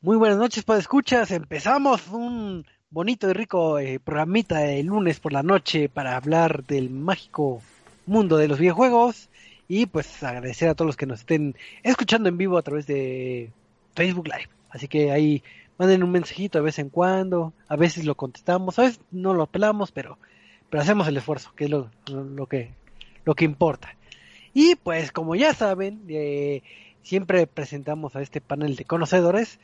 Muy buenas noches, para escuchas. Empezamos un bonito y rico eh, programita de lunes por la noche para hablar del mágico mundo de los videojuegos y pues agradecer a todos los que nos estén escuchando en vivo a través de Facebook Live. Así que ahí manden un mensajito de vez en cuando, a veces lo contestamos, a veces no lo pelamos, pero pero hacemos el esfuerzo, que es lo, lo, que lo que importa. Y pues como ya saben, eh, siempre presentamos a este panel de conocedores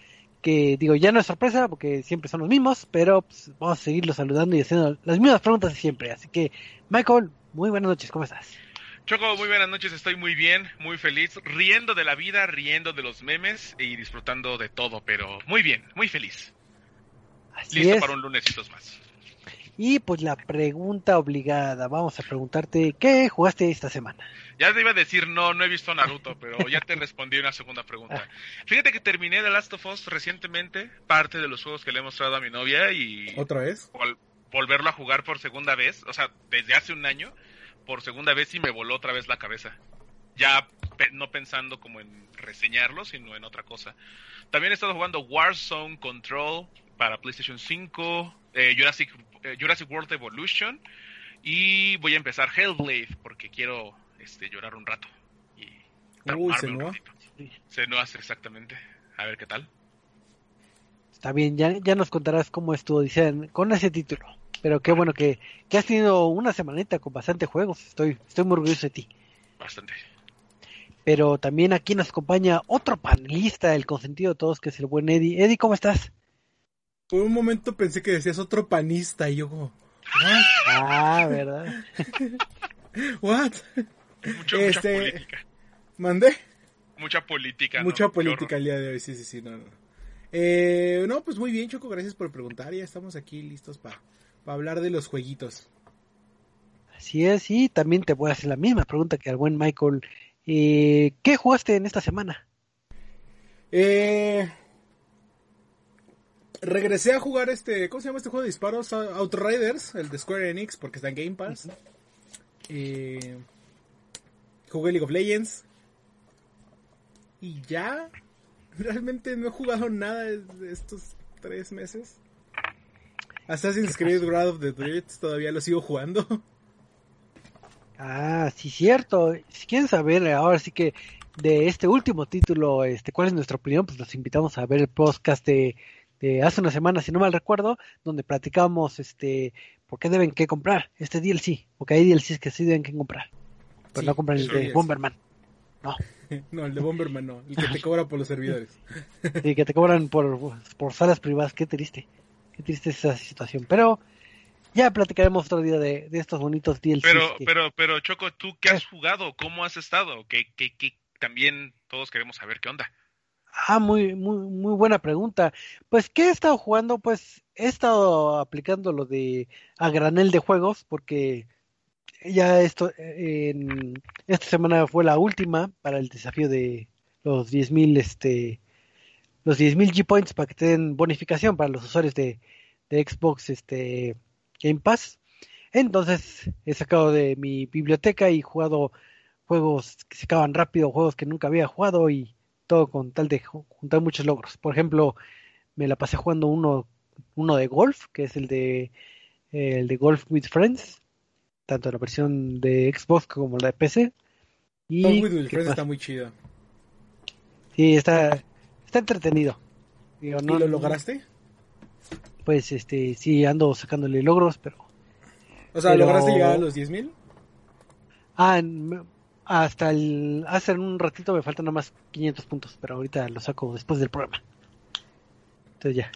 que digo, ya no es sorpresa porque siempre son los mismos, pero pues, vamos a seguirlos saludando y haciendo las mismas preguntas de siempre. Así que, Michael, muy buenas noches, ¿cómo estás? Choco, muy buenas noches, estoy muy bien, muy feliz, riendo de la vida, riendo de los memes y disfrutando de todo, pero muy bien, muy feliz. Así Listo para un lunesitos más. Y pues la pregunta obligada, vamos a preguntarte, ¿qué jugaste esta semana? Ya te iba a decir, no, no he visto Naruto, pero ya te respondí una segunda pregunta. Fíjate que terminé The Last of Us recientemente, parte de los juegos que le he mostrado a mi novia y... ¿Otra vez? volverlo a jugar por segunda vez, o sea, desde hace un año, por segunda vez y me voló otra vez la cabeza. Ya no pensando como en reseñarlo, sino en otra cosa. También he estado jugando Warzone Control para PlayStation 5, eh, Jurassic, Jurassic World Evolution y voy a empezar Hellblade porque quiero este, llorar un rato. Y Uy, se no. Se no hace exactamente. A ver qué tal. Está bien, ya, ya nos contarás cómo estuvo, dicen, con ese título. Pero qué bueno que, que has tenido una semanita con bastante juegos. Estoy, estoy muy orgulloso de ti. Bastante. Pero también aquí nos acompaña otro panelista, el consentido de todos, que es el buen Eddie. Eddie, ¿cómo estás? Por un momento pensé que decías otro panista y yo Ah, ¿verdad? ¿What? Mucho, Mucha este, política. ¿Mandé? Mucha política. Mucha política el día de hoy, sí, sí, sí, no, no. Eh, no, pues muy bien, Choco, gracias por preguntar. Ya estamos aquí listos para hablar de los jueguitos. Así es, y también te voy a hacer la misma pregunta que al buen Michael. Eh, ¿Qué jugaste en esta semana? Eh, regresé a jugar este, ¿cómo se llama este juego de disparos? Outriders, el de Square Enix, porque está en Game Pass. Eh, jugué League of Legends. Y ya, realmente no he jugado nada de estos tres meses. Assassin's Creed Wrath of the Dreads todavía lo sigo jugando. Ah, sí, cierto. Si quieren saber ahora sí que de este último título, este, cuál es nuestra opinión, pues los invitamos a ver el podcast de hace una semana, si no mal recuerdo, donde platicamos este por qué deben que comprar este DLC, porque hay DLCs que sí deben que comprar, pero no compran el de Bomberman. No. no, el de Bomberman no, el que te cobra por los servidores. sí, que te cobran por, por salas privadas, qué triste. Qué triste esa situación, pero ya platicaremos otro día de, de estos bonitos DLCs. Pero, pero, pero Choco, ¿tú qué has jugado? ¿Cómo has estado? Que, que, que también todos queremos saber qué onda. Ah, muy, muy, muy buena pregunta. Pues, ¿qué he estado jugando? Pues he estado aplicando lo de a granel de juegos, porque ya esto, en, esta semana fue la última para el desafío de los 10.000 este, los 10.000 G-Points para que te den bonificación para los usuarios de, de Xbox este, Game Pass. Entonces he sacado de mi biblioteca y jugado juegos que se acaban rápido, juegos que nunca había jugado y todo con tal de juntar muchos logros. Por ejemplo, me la pasé jugando uno, uno de golf, que es el de el de Golf with Friends, tanto la versión de Xbox como la de PC. Y Golf with Friends está muy chido. Sí, está, está entretenido. ¿Y lo lograste? Pues este, sí, ando sacándole logros, pero... O sea, ¿lograste llegar a los 10.000? Ah, hasta el hace un ratito me faltan nada más 500 puntos, pero ahorita lo saco después del programa. Entonces ya,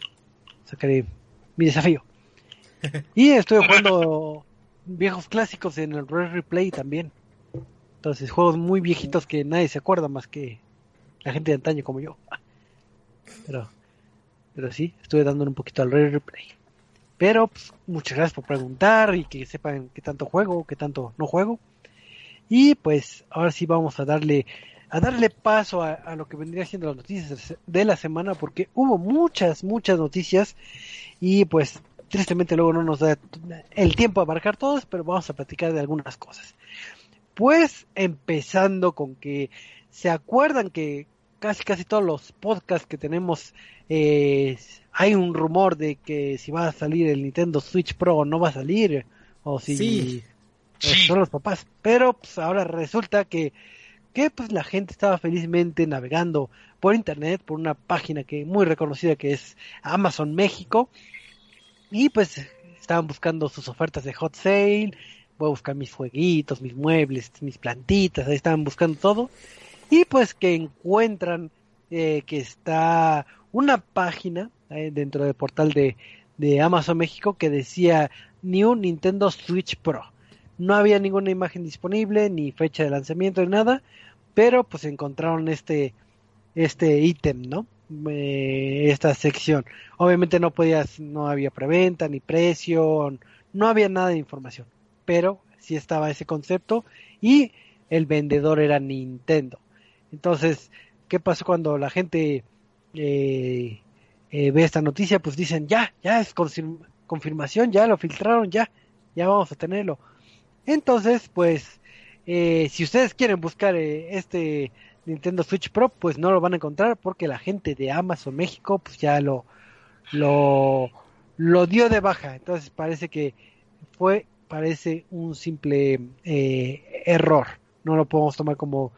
sacaré mi desafío. y estoy jugando viejos clásicos en el Red Replay también. Entonces, juegos muy viejitos que nadie se acuerda más que la gente de antaño como yo. Pero, pero sí, estuve dándole un poquito al Red Replay. Pero, pues, muchas gracias por preguntar y que sepan qué tanto juego, qué tanto no juego. Y pues ahora sí vamos a darle a darle paso a, lo que vendría siendo las noticias de la semana porque hubo muchas muchas noticias. Y pues tristemente luego no nos da el tiempo a abarcar todas pero vamos a platicar de algunas cosas. Pues empezando con que se acuerdan que casi casi todos los podcasts que tenemos eh, hay un rumor de que si va a salir el Nintendo Switch Pro o no va a salir o si son los papás. Pero pues ahora resulta que, que pues la gente estaba felizmente navegando por internet, por una página que muy reconocida que es Amazon México. Y pues estaban buscando sus ofertas de hot sale. Voy a buscar mis fueguitos, mis muebles, mis plantitas, ahí estaban buscando todo. Y pues que encuentran eh, que está una página eh, dentro del portal de, de Amazon México que decía New Nintendo Switch Pro no había ninguna imagen disponible, ni fecha de lanzamiento, ni nada, pero pues encontraron este este ítem, ¿no? Eh, esta sección. Obviamente no podías, no había preventa, ni precio, no había nada de información, pero sí estaba ese concepto y el vendedor era Nintendo. Entonces, ¿qué pasó cuando la gente eh, eh, ve esta noticia? Pues dicen, ya, ya es confirmación, ya lo filtraron, ya, ya vamos a tenerlo. Entonces, pues, eh, si ustedes quieren buscar eh, este Nintendo Switch Pro, pues no lo van a encontrar porque la gente de Amazon México, pues ya lo, lo, dio de baja. Entonces parece que fue, parece un simple eh, error. No lo podemos tomar como,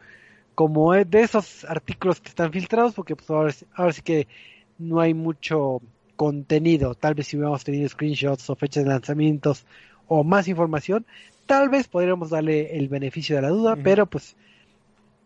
como de esos artículos que están filtrados porque pues ahora, ahora sí que no hay mucho contenido. Tal vez si hubiéramos tenido screenshots o fechas de lanzamientos o más información, tal vez podríamos darle el beneficio de la duda, pero pues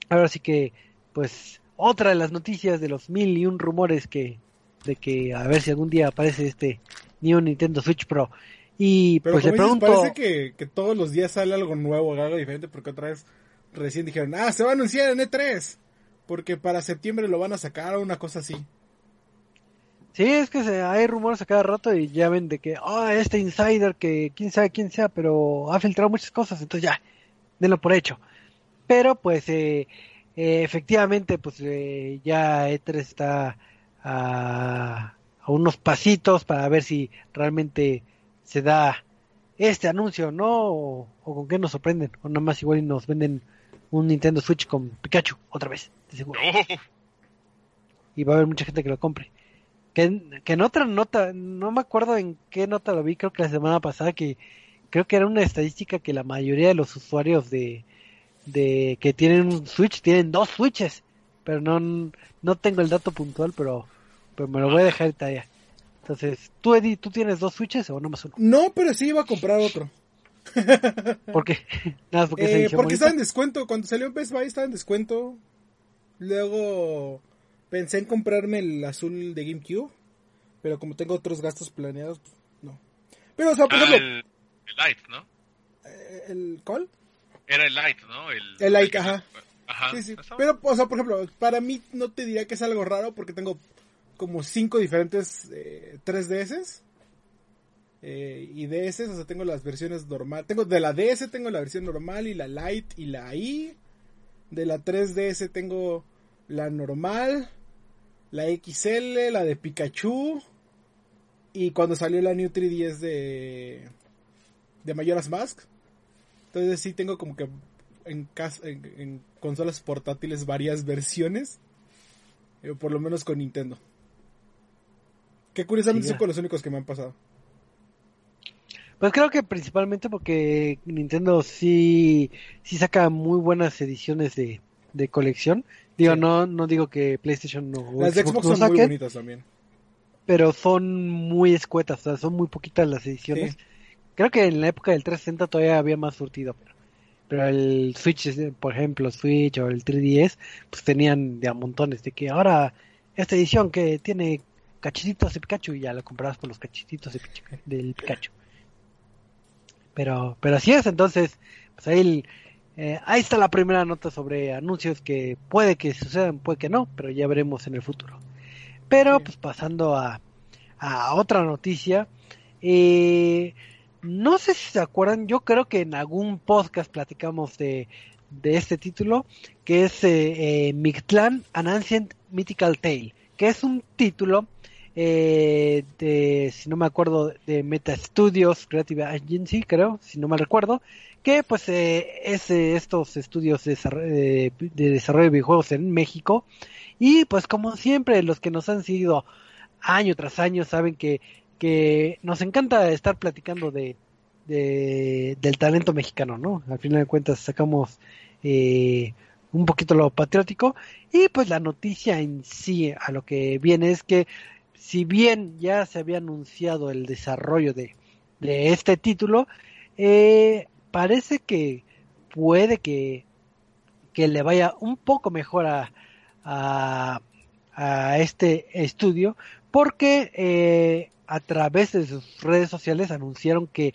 ahora sí que, pues otra de las noticias de los mil y un rumores que de que a ver si algún día aparece este New Nintendo Switch Pro. Y pues le pregunto... parece que, todos los días sale algo nuevo, algo diferente, porque otra vez recién dijeron, ah, se va a anunciar en E3, porque para septiembre lo van a sacar o una cosa así. Sí, es que se, hay rumores a cada rato y ya ven de que, ah, este insider que quién sabe quién sea, pero ha filtrado muchas cosas, entonces ya, denlo por hecho. Pero pues eh, eh, efectivamente, pues eh, ya E3 está a, unos pasitos para ver si realmente se da este anuncio, ¿no? O, con qué nos sorprenden, o nada más igual nos venden un Nintendo Switch con Pikachu otra vez, de seguro. Y va a haber mucha gente que lo compre. Que, en otra nota, no me acuerdo en qué nota lo vi, creo que la semana pasada, que creo que era una estadística que la mayoría de los usuarios de, de que tienen un Switch tienen dos Switches, pero no, no tengo el dato puntual, pero, pero me lo voy a dejar talla. Entonces, ¿tú, Eddie, tú tienes dos Switches o no más uno? No, pero sí iba a comprar otro. ¿Por qué? Nada, porque, eh, porque estaba en descuento. Cuando salió Best Buy estaba en descuento. Luego Pensé en comprarme el azul de GameCube, pero como tengo otros gastos planeados, pues, no. Pero, o sea, por ah, ejemplo... El, Light, ¿no? Eh, ¿El cuál? Era el Light, ¿no? El, el Light, ajá. Ajá. Sí, sí. Pero, o sea, por ejemplo, para mí no te diría que es algo raro porque tengo como cinco diferentes eh, 3DS. Eh, y DS, o sea, tengo las versiones normal. Tengo de la DS tengo la versión normal y la Lite y la I. De la 3DS tengo la normal, la XL, la de Pikachu. Y cuando salió la New 3DS de de Majora's Mask. Entonces sí tengo como que en, en, en consolas portátiles varias versiones. eh, por lo menos con Nintendo. Que curiosamente Sí, son con los únicos que me han pasado. Pues creo que principalmente porque Nintendo sí, sí saca muy buenas ediciones de, de colección. Digo, Sí. no, no digo que PlayStation no, Las de Xbox Xbox no son muy bonitas también. pero son muy escuetas, o sea, son muy poquitas las ediciones. Sí. Creo que en la época del 360 todavía había más surtido, pero, pero el Switch, por ejemplo, Switch o el 3DS, pues tenían de a montones de que ahora esta edición que tiene cachetitos de Pikachu y ya la comprabas por los cachetitos de Picha- del Pikachu. Pero, pero así es, entonces, pues ahí, el- eh, ahí está la primera nota sobre anuncios que puede que sucedan, puede que no, pero ya veremos en el futuro. Pero, pues pasando a, a otra noticia, eh, no sé si se acuerdan, yo creo que en algún podcast platicamos de, de este título, que es eh, eh, Mictlan An Ancient Mythical Tale, que es un título eh, de, si no me acuerdo, de Meta Studios Creative Agency, creo, si no me recuerdo, que pues eh, es estos estudios de, de desarrollo de videojuegos en México. Y pues como siempre, los que nos han seguido año tras año saben que, que nos encanta estar platicando de, de- del talento mexicano, ¿no? Al final de cuentas sacamos eh, un poquito lo patriótico y pues la noticia en sí a lo que viene es que si bien ya se había anunciado el desarrollo de, de este título, eh, parece que puede que, que le vaya un poco mejor a, a, a este estudio porque eh, a través de sus redes sociales anunciaron que,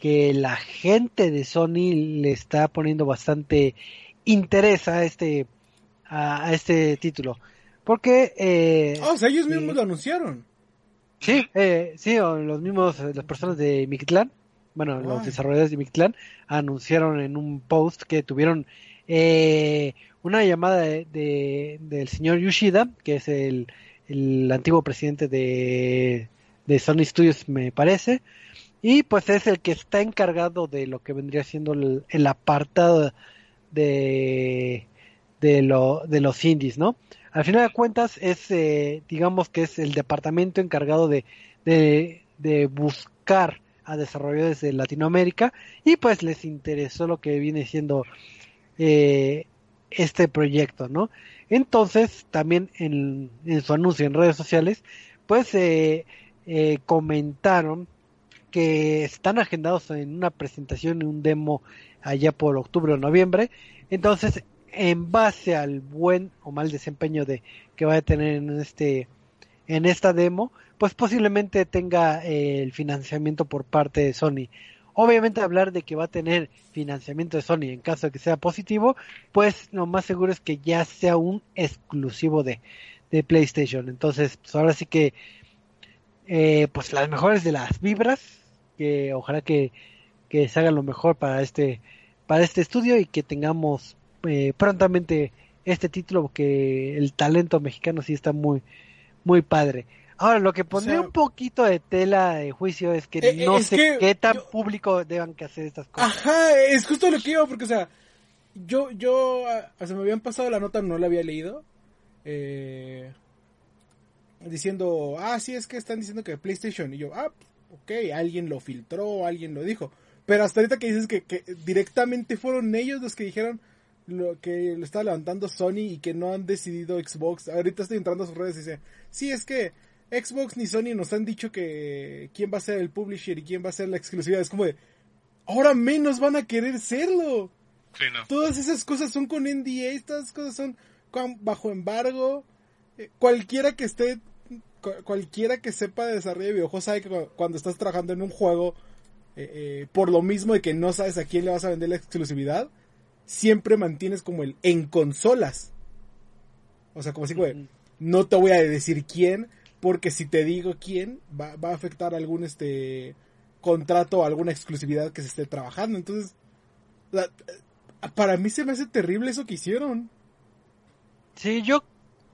que la gente de Sony le está poniendo bastante interés a este a, este título porque eh, o sea, ellos mismos lo anunciaron. Sí, eh, sí, los mismos, eh, las personas de Mictlán, bueno, los desarrolladores de Mictlán, anunciaron en un post que tuvieron eh, una llamada de, de- del señor Yoshida, que es el, el antiguo presidente de, de Sony Studios, me parece, y pues es el que está encargado de lo que vendría siendo el, el apartado de, de, lo, de los indies, ¿no? Al final de cuentas es, eh, digamos que es el departamento encargado de, de, de buscar a desarrolladores de Latinoamérica y pues les interesó lo que viene siendo eh, este proyecto, ¿no? Entonces también en, su anuncio en redes sociales pues eh, eh, comentaron que están agendados en una presentación, en un demo allá por octubre o noviembre. Entonces, en base al buen o mal desempeño de que va a tener en este en esta demo, pues posiblemente tenga eh, el financiamiento por parte de Sony. Obviamente hablar de que va a tener financiamiento de Sony en caso de que sea positivo, pues lo más seguro es que ya sea un exclusivo de, de PlayStation. Entonces, pues ahora sí que eh, pues las mejores de las vibras, que ojalá que, que se haga lo mejor para este para este estudio y que tengamos eh, prontamente este título porque el talento mexicano sí está muy muy padre. Ahora lo que pondría sea- un poquito de tela de juicio es que Eh, eh, no es sé que qué tan yo- público deban que hacer estas cosas. Ajá, es justo lo que iba, porque, o sea, yo, yo, ah, se me habían pasado la nota, no la había leído. Eh, diciendo, ah, sí, es que están diciendo que PlayStation. Y yo, ah, ok, alguien lo filtró, alguien lo dijo. Pero hasta ahorita que dices que, que directamente fueron ellos los que dijeron lo que lo está levantando Sony y que no han decidido Xbox. Ahorita estoy entrando a sus redes y dice, sí, es que Xbox ni Sony nos han dicho que quién va a ser el publisher y quién va a ser la exclusividad. Es como de, ahora menos van a querer serlo. Sí, no. Todas esas cosas son con NDA, estas cosas son bajo embargo. Eh, cualquiera que esté, cu- cualquiera que sepa de desarrollo de videojuegos sabe que cu- cuando estás trabajando en un juego, eh, eh, por lo mismo de que no sabes a quién le vas a vender la exclusividad, siempre mantienes como el en consolas. O sea, como así, güey, no te voy a decir quién, porque si te digo quién, va, va a afectar algún este contrato o alguna exclusividad que se esté trabajando. Entonces, para mí se me hace terrible eso que hicieron. Sí, yo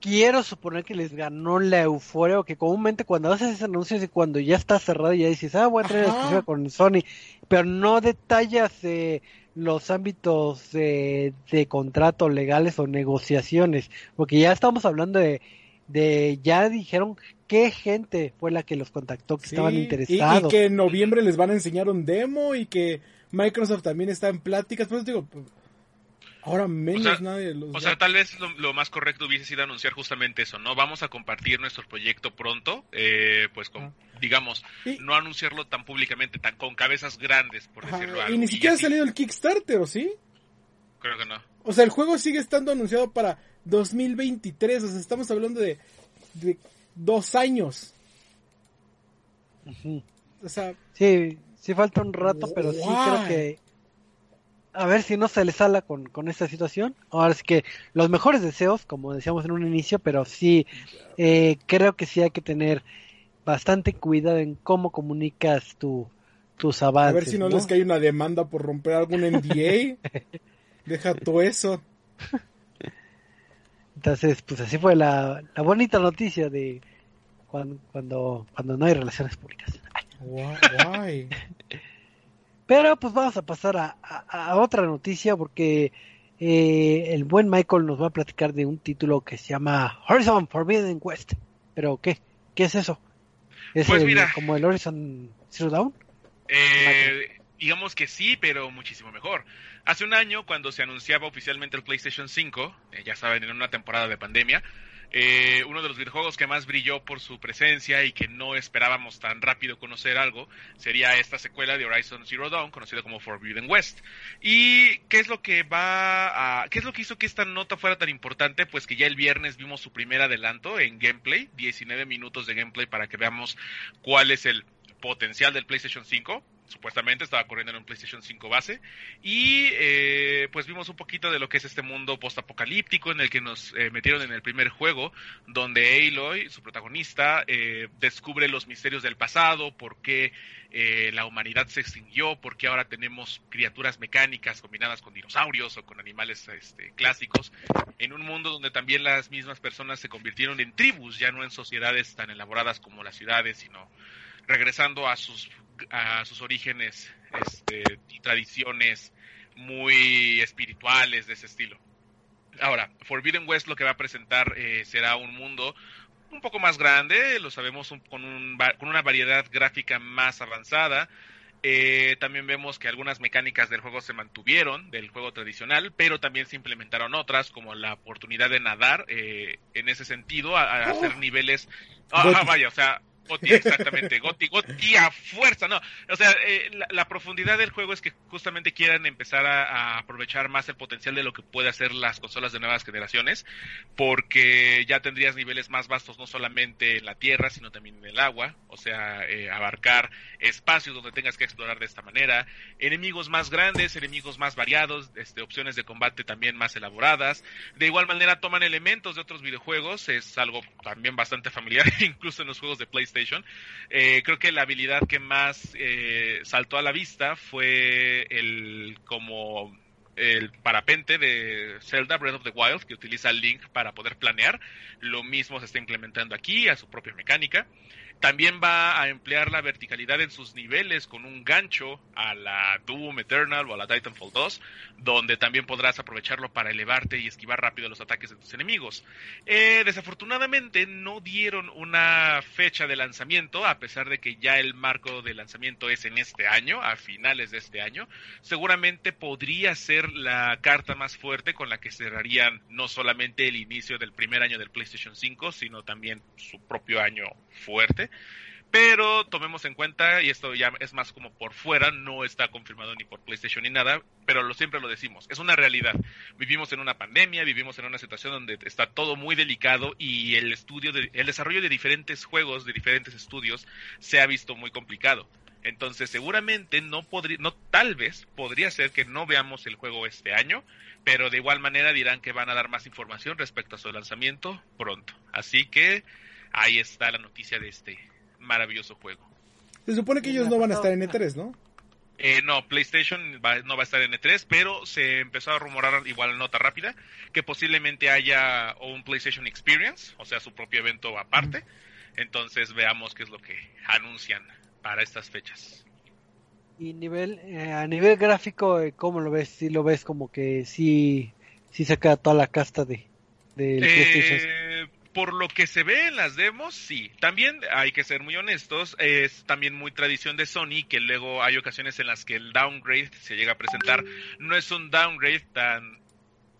quiero suponer que les ganó la euforia, o que comúnmente cuando haces ese anuncio y cuando ya está cerrado ya dices, ah, voy a traer exclusiva con Sony, pero no detallas eh, los ámbitos de, de contratos legales o negociaciones, porque ya estamos hablando de, de ya dijeron qué gente fue la que los contactó, que estaban interesados. Y, y, que en noviembre les van a enseñar un demo y que Microsoft también está en pláticas, pues digo, Ahora menos o sea, nadie los O sea, tal vez lo, lo, más correcto hubiese sido anunciar justamente eso, ¿no? Vamos a compartir nuestro proyecto pronto, eh, pues con, ah. digamos, y, no anunciarlo tan públicamente, tan con cabezas grandes, por ajá, decirlo algo. Y ni siquiera ha salido el Kickstarter, ¿o sí? Creo que no. O sea, el juego sigue estando anunciado para 2023, o sea, estamos hablando de, de dos años. Uh -huh. O sea... Sí, sí falta un rato, pero sí creo que a ver si no se le sala con, con esta situación. Ahora es que los mejores deseos, como decíamos en un inicio, pero sí, eh, creo que sí hay que tener bastante cuidado en cómo comunicas tu, tus avances. A ver si no, ¿no? les cae una demanda por romper algún NDA. Deja todo eso. Entonces, pues así fue la, la bonita noticia de cuando, cuando, cuando no hay relaciones públicas. Why? Pero pues vamos a pasar a, a, a otra noticia porque eh, el buen Michael nos va a platicar de un título que se llama Horizon Forbidden West. Pero ¿qué? ¿Qué es eso? ¿Es pues el, mira, como el Horizon Zero Dawn? Eh, digamos que sí, pero muchísimo mejor. Hace un año, cuando se anunciaba oficialmente el PlayStation 5, eh, ya saben, en una temporada de pandemia, eh, uno de los videojuegos que más brilló por su presencia y que no esperábamos tan rápido conocer algo sería esta secuela de Horizon Zero Dawn, conocida como Forbidden West. ¿Y qué es lo que va a, qué es lo que hizo que esta nota fuera tan importante? Pues que ya el viernes vimos su primer adelanto en gameplay, 19 minutos de gameplay para que veamos cuál es el potencial del PlayStation 5 supuestamente estaba corriendo en un PlayStation 5 base y eh, pues vimos un poquito de lo que es este mundo postapocalíptico en el que nos eh, metieron en el primer juego donde Aloy, su protagonista, eh, descubre los misterios del pasado, por qué eh, la humanidad se extinguió, por qué ahora tenemos criaturas mecánicas combinadas con dinosaurios o con animales este, clásicos, en un mundo donde también las mismas personas se convirtieron en tribus, ya no en sociedades tan elaboradas como las ciudades, sino regresando a sus a sus orígenes este, y tradiciones muy espirituales de ese estilo. Ahora, Forbidden West lo que va a presentar eh, será un mundo un poco más grande, lo sabemos un, con, un, con, una variedad gráfica más avanzada. Eh, también vemos que algunas mecánicas del juego se mantuvieron del juego tradicional, pero también se implementaron otras, como la oportunidad de nadar eh, en ese sentido, a, a hacer niveles. Ah, vaya, o sea, Goti, exactamente, Goti, Goti a fuerza, no. O sea, eh, la, profundidad del juego es que justamente quieran empezar a, a, aprovechar más el potencial de lo que puede hacer las consolas de nuevas generaciones, porque ya tendrías niveles más vastos no solamente en la tierra, sino también en el agua, o sea, eh, abarcar espacios donde tengas que explorar de esta manera, enemigos más grandes, enemigos más variados, este, opciones de combate también más elaboradas. De igual manera toman elementos de otros videojuegos, es algo también bastante familiar, incluso en los juegos de PlayStation eh, creo que la habilidad que más eh, saltó a la vista fue el como el parapente de Zelda Breath of the Wild que utiliza Link para poder planear. Lo mismo se está implementando aquí a su propia mecánica. También va a emplear la verticalidad en sus niveles con un gancho a la Doom Eternal o a la Titanfall 2, donde también podrás aprovecharlo para elevarte y esquivar rápido los ataques de tus enemigos. Eh, desafortunadamente no dieron una fecha de lanzamiento, a pesar de que ya el marco de lanzamiento es en este año, a finales de este año. Seguramente podría ser la carta más fuerte con la que cerrarían no solamente el inicio del primer año del PlayStation 5, sino también su propio año fuerte. Pero tomemos en cuenta, y esto ya es más como por fuera, no está confirmado ni por PlayStation ni nada, pero lo, siempre lo decimos, es una realidad. Vivimos en una pandemia, vivimos en una situación donde está todo muy delicado y el estudio, de, el desarrollo de diferentes juegos, de diferentes estudios, se ha visto muy complicado. Entonces, seguramente no podría, no tal vez podría ser que no veamos el juego este año, pero de igual manera dirán que van a dar más información respecto a su lanzamiento pronto. Así que ahí está la noticia de este maravilloso juego. Se supone que ellos no van a estar en E3, ¿no? Eh, no, PlayStation no va a estar en E3, pero se empezó a rumorar, igual nota rápida, que posiblemente haya un PlayStation Experience, o sea, su propio evento aparte. Entonces veamos qué es lo que anuncian para estas fechas. Y nivel, eh, a nivel gráfico, eh, ¿cómo lo ves? Si lo ves como que sí, sí saca toda la casta de, de PlayStation por lo que se ve en las demos, sí. También hay que ser muy honestos, es también muy tradición de Sony que luego hay ocasiones en las que el downgrade se llega a presentar. No es un downgrade tan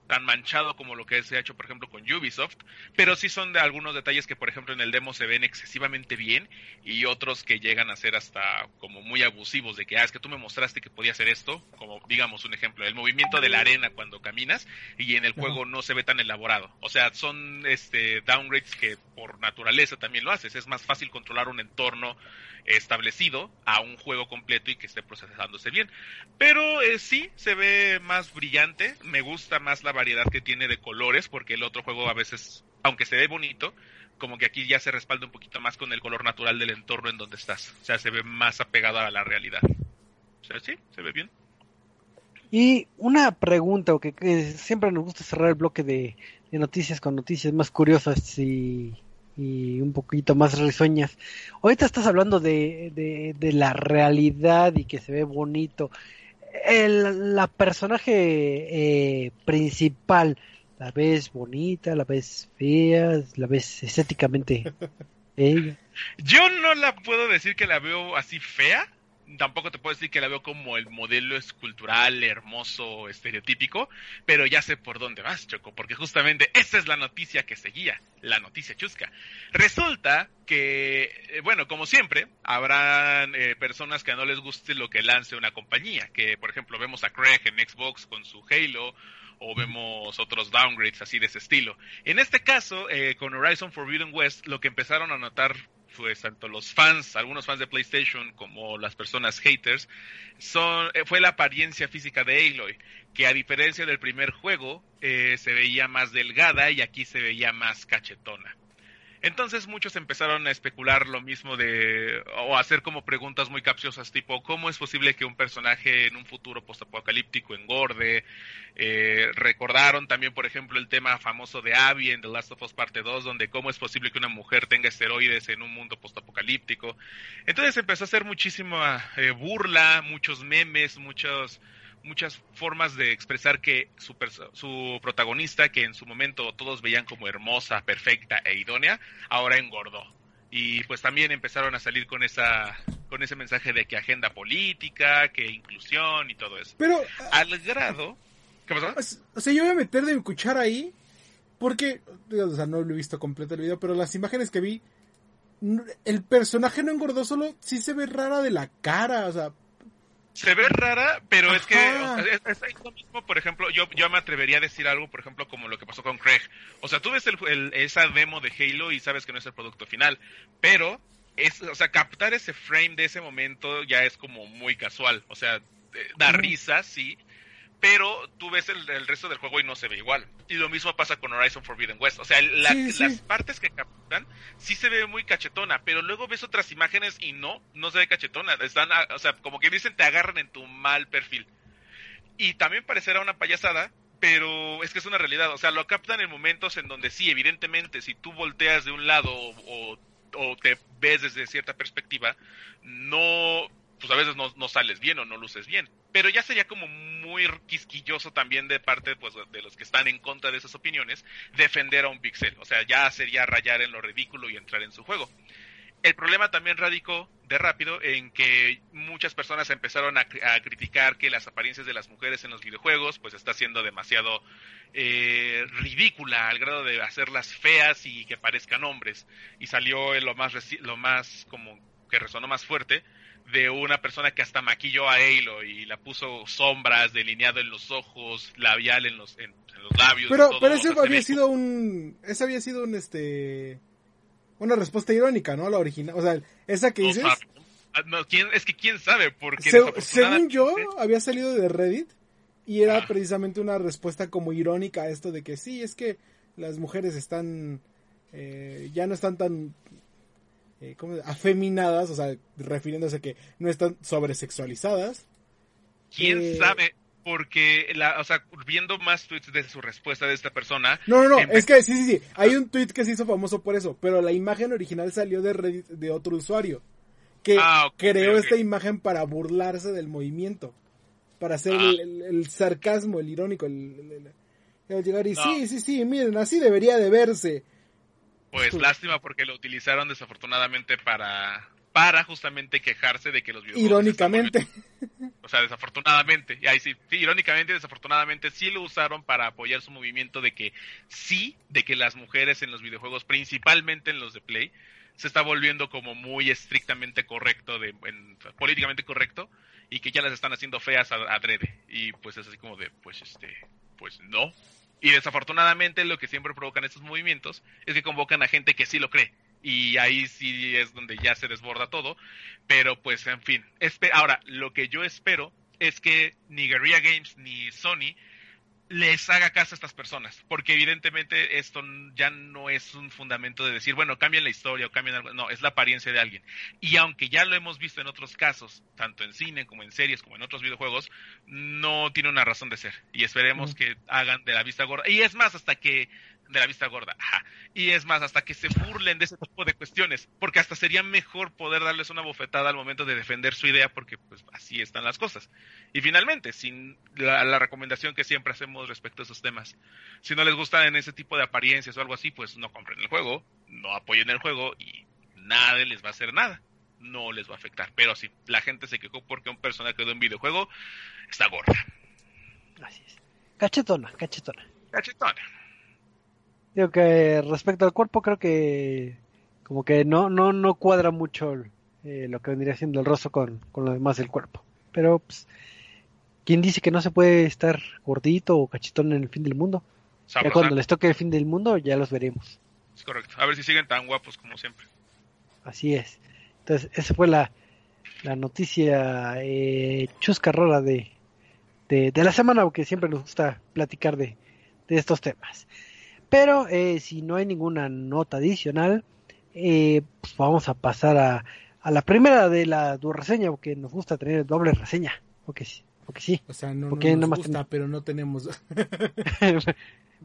tan manchado como lo que se ha hecho, por ejemplo, con Ubisoft, pero sí son de algunos detalles que, por ejemplo, en el demo se ven excesivamente bien y otros que llegan a ser hasta como muy abusivos de que, ah, es que tú me mostraste que podía hacer esto, como digamos un ejemplo, el movimiento de la arena cuando caminas y en el juego no se ve tan elaborado. O sea, son este downgrades que por naturaleza también lo haces, es más fácil controlar un entorno establecido a un juego completo y que esté procesándose bien. Pero eh, sí, se ve más brillante, me gusta más la variedad que tiene de colores, porque el otro juego a veces, aunque se ve bonito, como que aquí ya se respalda un poquito más con el color natural del entorno en donde estás. O sea, se ve más apegado a la realidad. O sea, sí, se ve bien. Y una pregunta, que, que siempre nos gusta cerrar el bloque de, noticias con noticias más curiosas y y un poquito más risueñas. Ahorita estás hablando de, de, la realidad y que se ve bonito. El, la personaje eh, principal, ¿la ves bonita? ¿La ves fea? ¿La ves estéticamente bella? Yo no la puedo decir que la veo así fea tampoco te puedo decir que la veo como el modelo escultural, hermoso, estereotípico, pero ya sé por dónde vas, Choco, porque justamente esa es la noticia que seguía, la noticia chusca. Resulta que, eh, bueno, como siempre, habrán eh, personas que no les guste lo que lance una compañía, que por ejemplo vemos a Craig en Xbox con su Halo, o vemos otros downgrades así de ese estilo. En este caso, eh, con Horizon Forbidden West, lo que empezaron a notar pues tanto los fans, algunos fans de PlayStation como las personas haters, son, eh, fue la apariencia física de Aloy, que a diferencia del primer juego eh, se veía más delgada y aquí se veía más cachetona. Entonces muchos empezaron a especular lo mismo de, o a hacer como preguntas muy capciosas, tipo, ¿cómo es posible que un personaje en un futuro postapocalíptico engorde? Eh, recordaron también, por ejemplo, el tema famoso de Abby en The Last of Us Parte 2, donde cómo es posible que una mujer tenga esteroides en un mundo postapocalíptico. Entonces empezó a hacer muchísima eh, burla, muchos memes, muchos muchas formas de expresar que su, su protagonista, que en su momento todos veían como hermosa, perfecta e idónea, ahora engordó. Y pues también empezaron a salir con esa con ese mensaje de que agenda política, que inclusión y todo eso. Pero al grado ¿Qué pasó? O sea, yo voy a meter de mi cuchara ahí porque o sea, no lo he visto completo el video, pero las imágenes que vi el personaje no engordó solo sí se ve rara de la cara, o sea, se ve rara, pero es que es, lo mismo, por ejemplo, yo, yo me atrevería a decir algo, por ejemplo, como lo que pasó con Craig. O sea, tú ves el, esa demo de Halo y sabes que no es el producto final, pero es, o sea, captar ese frame de ese momento ya es como muy casual. O sea, eh, da risa, sí, pero tú ves el, resto del juego y no se ve igual. Y lo mismo pasa con Horizon Forbidden West. O sea, las partes que capturan sí se ve muy cachetona, pero luego ves otras imágenes y no, no se ve cachetona. Están, o sea, como que dicen, te agarran en tu mal perfil. Y también parecerá una payasada, pero es que es una realidad. O sea, lo captan en momentos en donde sí, evidentemente, si tú volteas de un lado o, o te ves desde cierta perspectiva, no pues a veces no, no, sales bien o no luces bien. Pero ya sería como muy quisquilloso también de parte pues, de los que están en contra de esas opiniones defender a un pixel. O sea, ya sería rayar en lo ridículo y entrar en su juego. El problema también radicó de rápido en que muchas personas empezaron a, criticar que las apariencias de las mujeres en los videojuegos pues está siendo demasiado eh, ridícula al grado de hacerlas feas y que parezcan hombres. Y salió lo más, lo más como que resonó más fuerte de una persona que hasta maquilló a Halo y la puso sombras, delineado en los ojos, labial en los, en, los labios. Pero, pero eso había sido un, ese había sido un, este, una respuesta irónica, ¿no? La original, o sea, esa que dices. Ah, no, ¿quién, es que quién sabe, porque Se- según yo, había salido de Reddit y era Ah. precisamente una respuesta como irónica a esto de que sí, es que las mujeres están, eh, ya no están tan eh, ¿cómo afeminadas, o sea, refiriéndose a que no están sobresexualizadas. quién eh, sabe, porque, la, o sea, viendo más tweets de su respuesta de esta persona, No, no, no, En es que sí, sí, sí, hay un tweet que se hizo famoso por eso, pero la imagen original salió de Reddit de otro usuario que Ah, creó esta imagen para burlarse del movimiento, para hacer Ah. el, el- el sarcasmo, el irónico, el, el- el- el llegar y No. sí, sí, sí, miren, así debería de verse. Pues lástima porque lo utilizaron desafortunadamente para para justamente quejarse de que los videojuegos están Irónicamente. o sea, desafortunadamente, y ahí sí, sí, irónicamente, desafortunadamente sí lo usaron para apoyar su movimiento de que sí, de que las mujeres en los videojuegos, principalmente en los de Play, se está volviendo como muy estrictamente correcto, de, en- políticamente correcto, y que ya las están haciendo feas a- adrede. Y pues es así como de, pues este, pues no. Y desafortunadamente lo que siempre provocan estos movimientos es que convocan a gente que sí lo cree. Y ahí sí es donde ya se desborda todo. Pero pues en fin. Ahora, lo que yo espero es que ni Guerrilla Games ni Sony les haga caso a estas personas, porque evidentemente esto ya no es un fundamento de decir, bueno, cambien la historia o cambien algo, no, es la apariencia de alguien. Y aunque ya lo hemos visto en otros casos, tanto en cine como en series como en otros videojuegos, no tiene una razón de ser. Y esperemos que hagan de la vista gorda. Y es más, hasta que de la vista gorda. Ajá. Y es más, hasta que se burlen de ese tipo de cuestiones, porque hasta sería mejor poder darles una bofetada al momento de defender su idea, porque pues así están las cosas. Y finalmente, sin la, la recomendación que siempre hacemos respecto a esos temas, si no les gustan en ese tipo de apariencias o algo así, pues no compren el juego, no apoyen el juego y nadie les va a hacer nada. No les va a afectar. Pero si la gente se quejó porque un personaje de un videojuego está gorda. Así es. Cachetona, cachetona. Cachetona. Digo que respecto al cuerpo creo que como que no no no cuadra mucho eh, lo que vendría siendo el rostro con, con lo demás del cuerpo. Pero pues ¿quién dice que no se puede estar gordito o cachetón en el fin del mundo? Ya cuando les toque el fin del mundo ya los veremos. Es correcto. A ver si siguen tan guapos como siempre. Así es. Entonces, esa fue la, la noticia eh, chusca rara de, de, de la semana, porque siempre nos gusta platicar de, de estos temas. Pero eh, si no hay ninguna nota adicional, eh, pues vamos a pasar a, a la primera de la du reseña, porque nos gusta tener doble reseña. Porque sí, porque sí. O sea, no, no Porque nos nomás gusta, ten- pero no tenemos...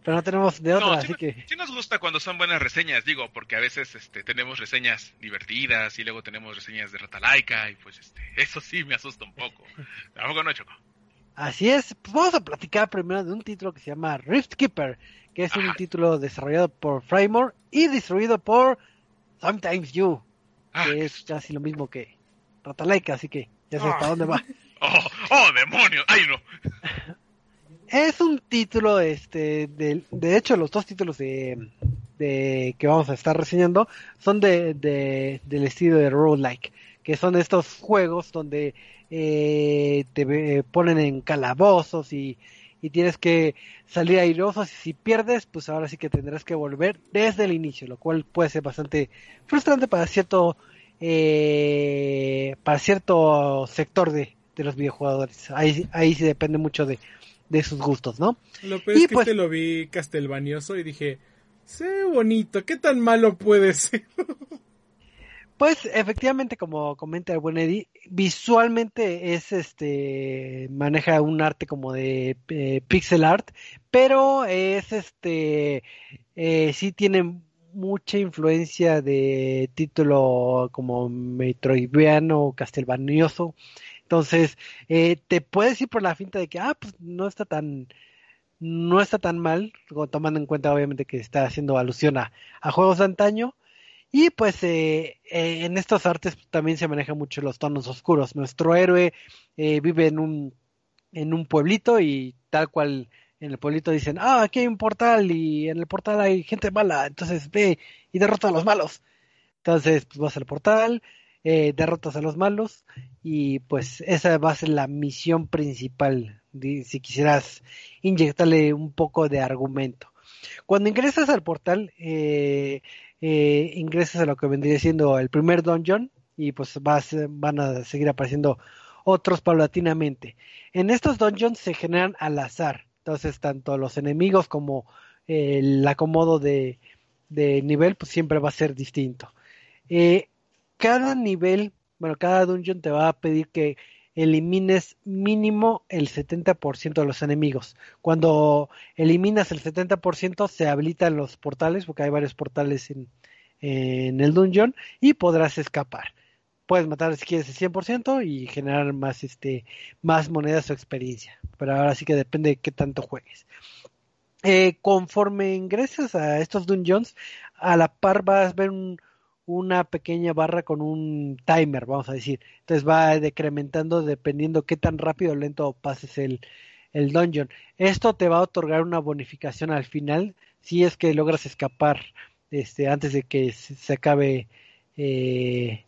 Pero no tenemos de otra, No, así sí, que sí nos gusta cuando son buenas reseñas, digo, porque a veces este, tenemos reseñas divertidas y luego tenemos reseñas de rata laica y pues este, eso sí me asusta un poco. Tampoco no choco. Así es, pues vamos a platicar primero de un título que se llama Rift Keeper, que es un Ajá. título desarrollado por Frymore y distribuido por Sometimes You, Ah, que es casi lo mismo que Ratalaika, así que ya sabes Ah. para dónde va. oh, oh, demonios, ay no. Es un título, este, de, de hecho los dos títulos de, de que vamos a estar reseñando son de, de- del estilo de roguelike, que son estos juegos donde eh, te eh, ponen en calabozos y, y tienes que salir airosos y si pierdes, pues ahora sí que tendrás que volver desde el inicio, lo cual puede ser bastante frustrante para cierto eh, para cierto sector de, de los videojugadores. Ahí, ahí sí depende mucho de, de sus gustos, ¿no? Lo peor Y es que pues- este lo vi castelvanioso y dije, sé bonito, ¿qué tan malo puede ser? Pues efectivamente, como comenta el buen Eddie, visualmente es este maneja un arte como de eh, pixel art, pero es este eh, sí tiene mucha influencia de título como metroidviano, castelvanioso. Entonces, eh, te puedes ir por la finta de que ah, pues no está tan no está tan mal, tomando en cuenta obviamente que está haciendo alusión a, a juegos de antaño. Y pues eh, eh, en estos artes también se manejan mucho los tonos oscuros. Nuestro héroe eh, vive en un, en un pueblito y tal cual en el pueblito dicen, ah, aquí hay un portal y en el portal hay gente mala, entonces ve y derrota a los malos. Entonces pues vas al portal, eh, derrotas a los malos y pues esa va a ser la misión principal si quisieras inyectarle un poco de argumento. Cuando ingresas al portal, eh, eh, ingresas a lo que vendría siendo el primer dungeon y pues vas, van a seguir apareciendo otros paulatinamente. En estos dungeons se generan al azar, entonces tanto los enemigos como el acomodo de, de nivel pues siempre va a ser distinto. Eh, cada nivel, bueno, cada dungeon te va a pedir que elimines mínimo el 70% de los enemigos. Cuando eliminas el 70% se habilitan los portales, porque hay varios portales en, en el dungeon, y podrás escapar. Puedes matar si quieres el 100% y generar más, este, más monedas o experiencia. Pero ahora sí que depende de qué tanto juegues. Eh, conforme ingresas a estos dungeons, a la par vas a ver un, una pequeña barra con un timer, vamos a decir. Entonces va decrementando dependiendo qué tan rápido o lento pases el, el dungeon. Esto te va a otorgar una bonificación al final si es que logras escapar este, antes de que se, acabe eh,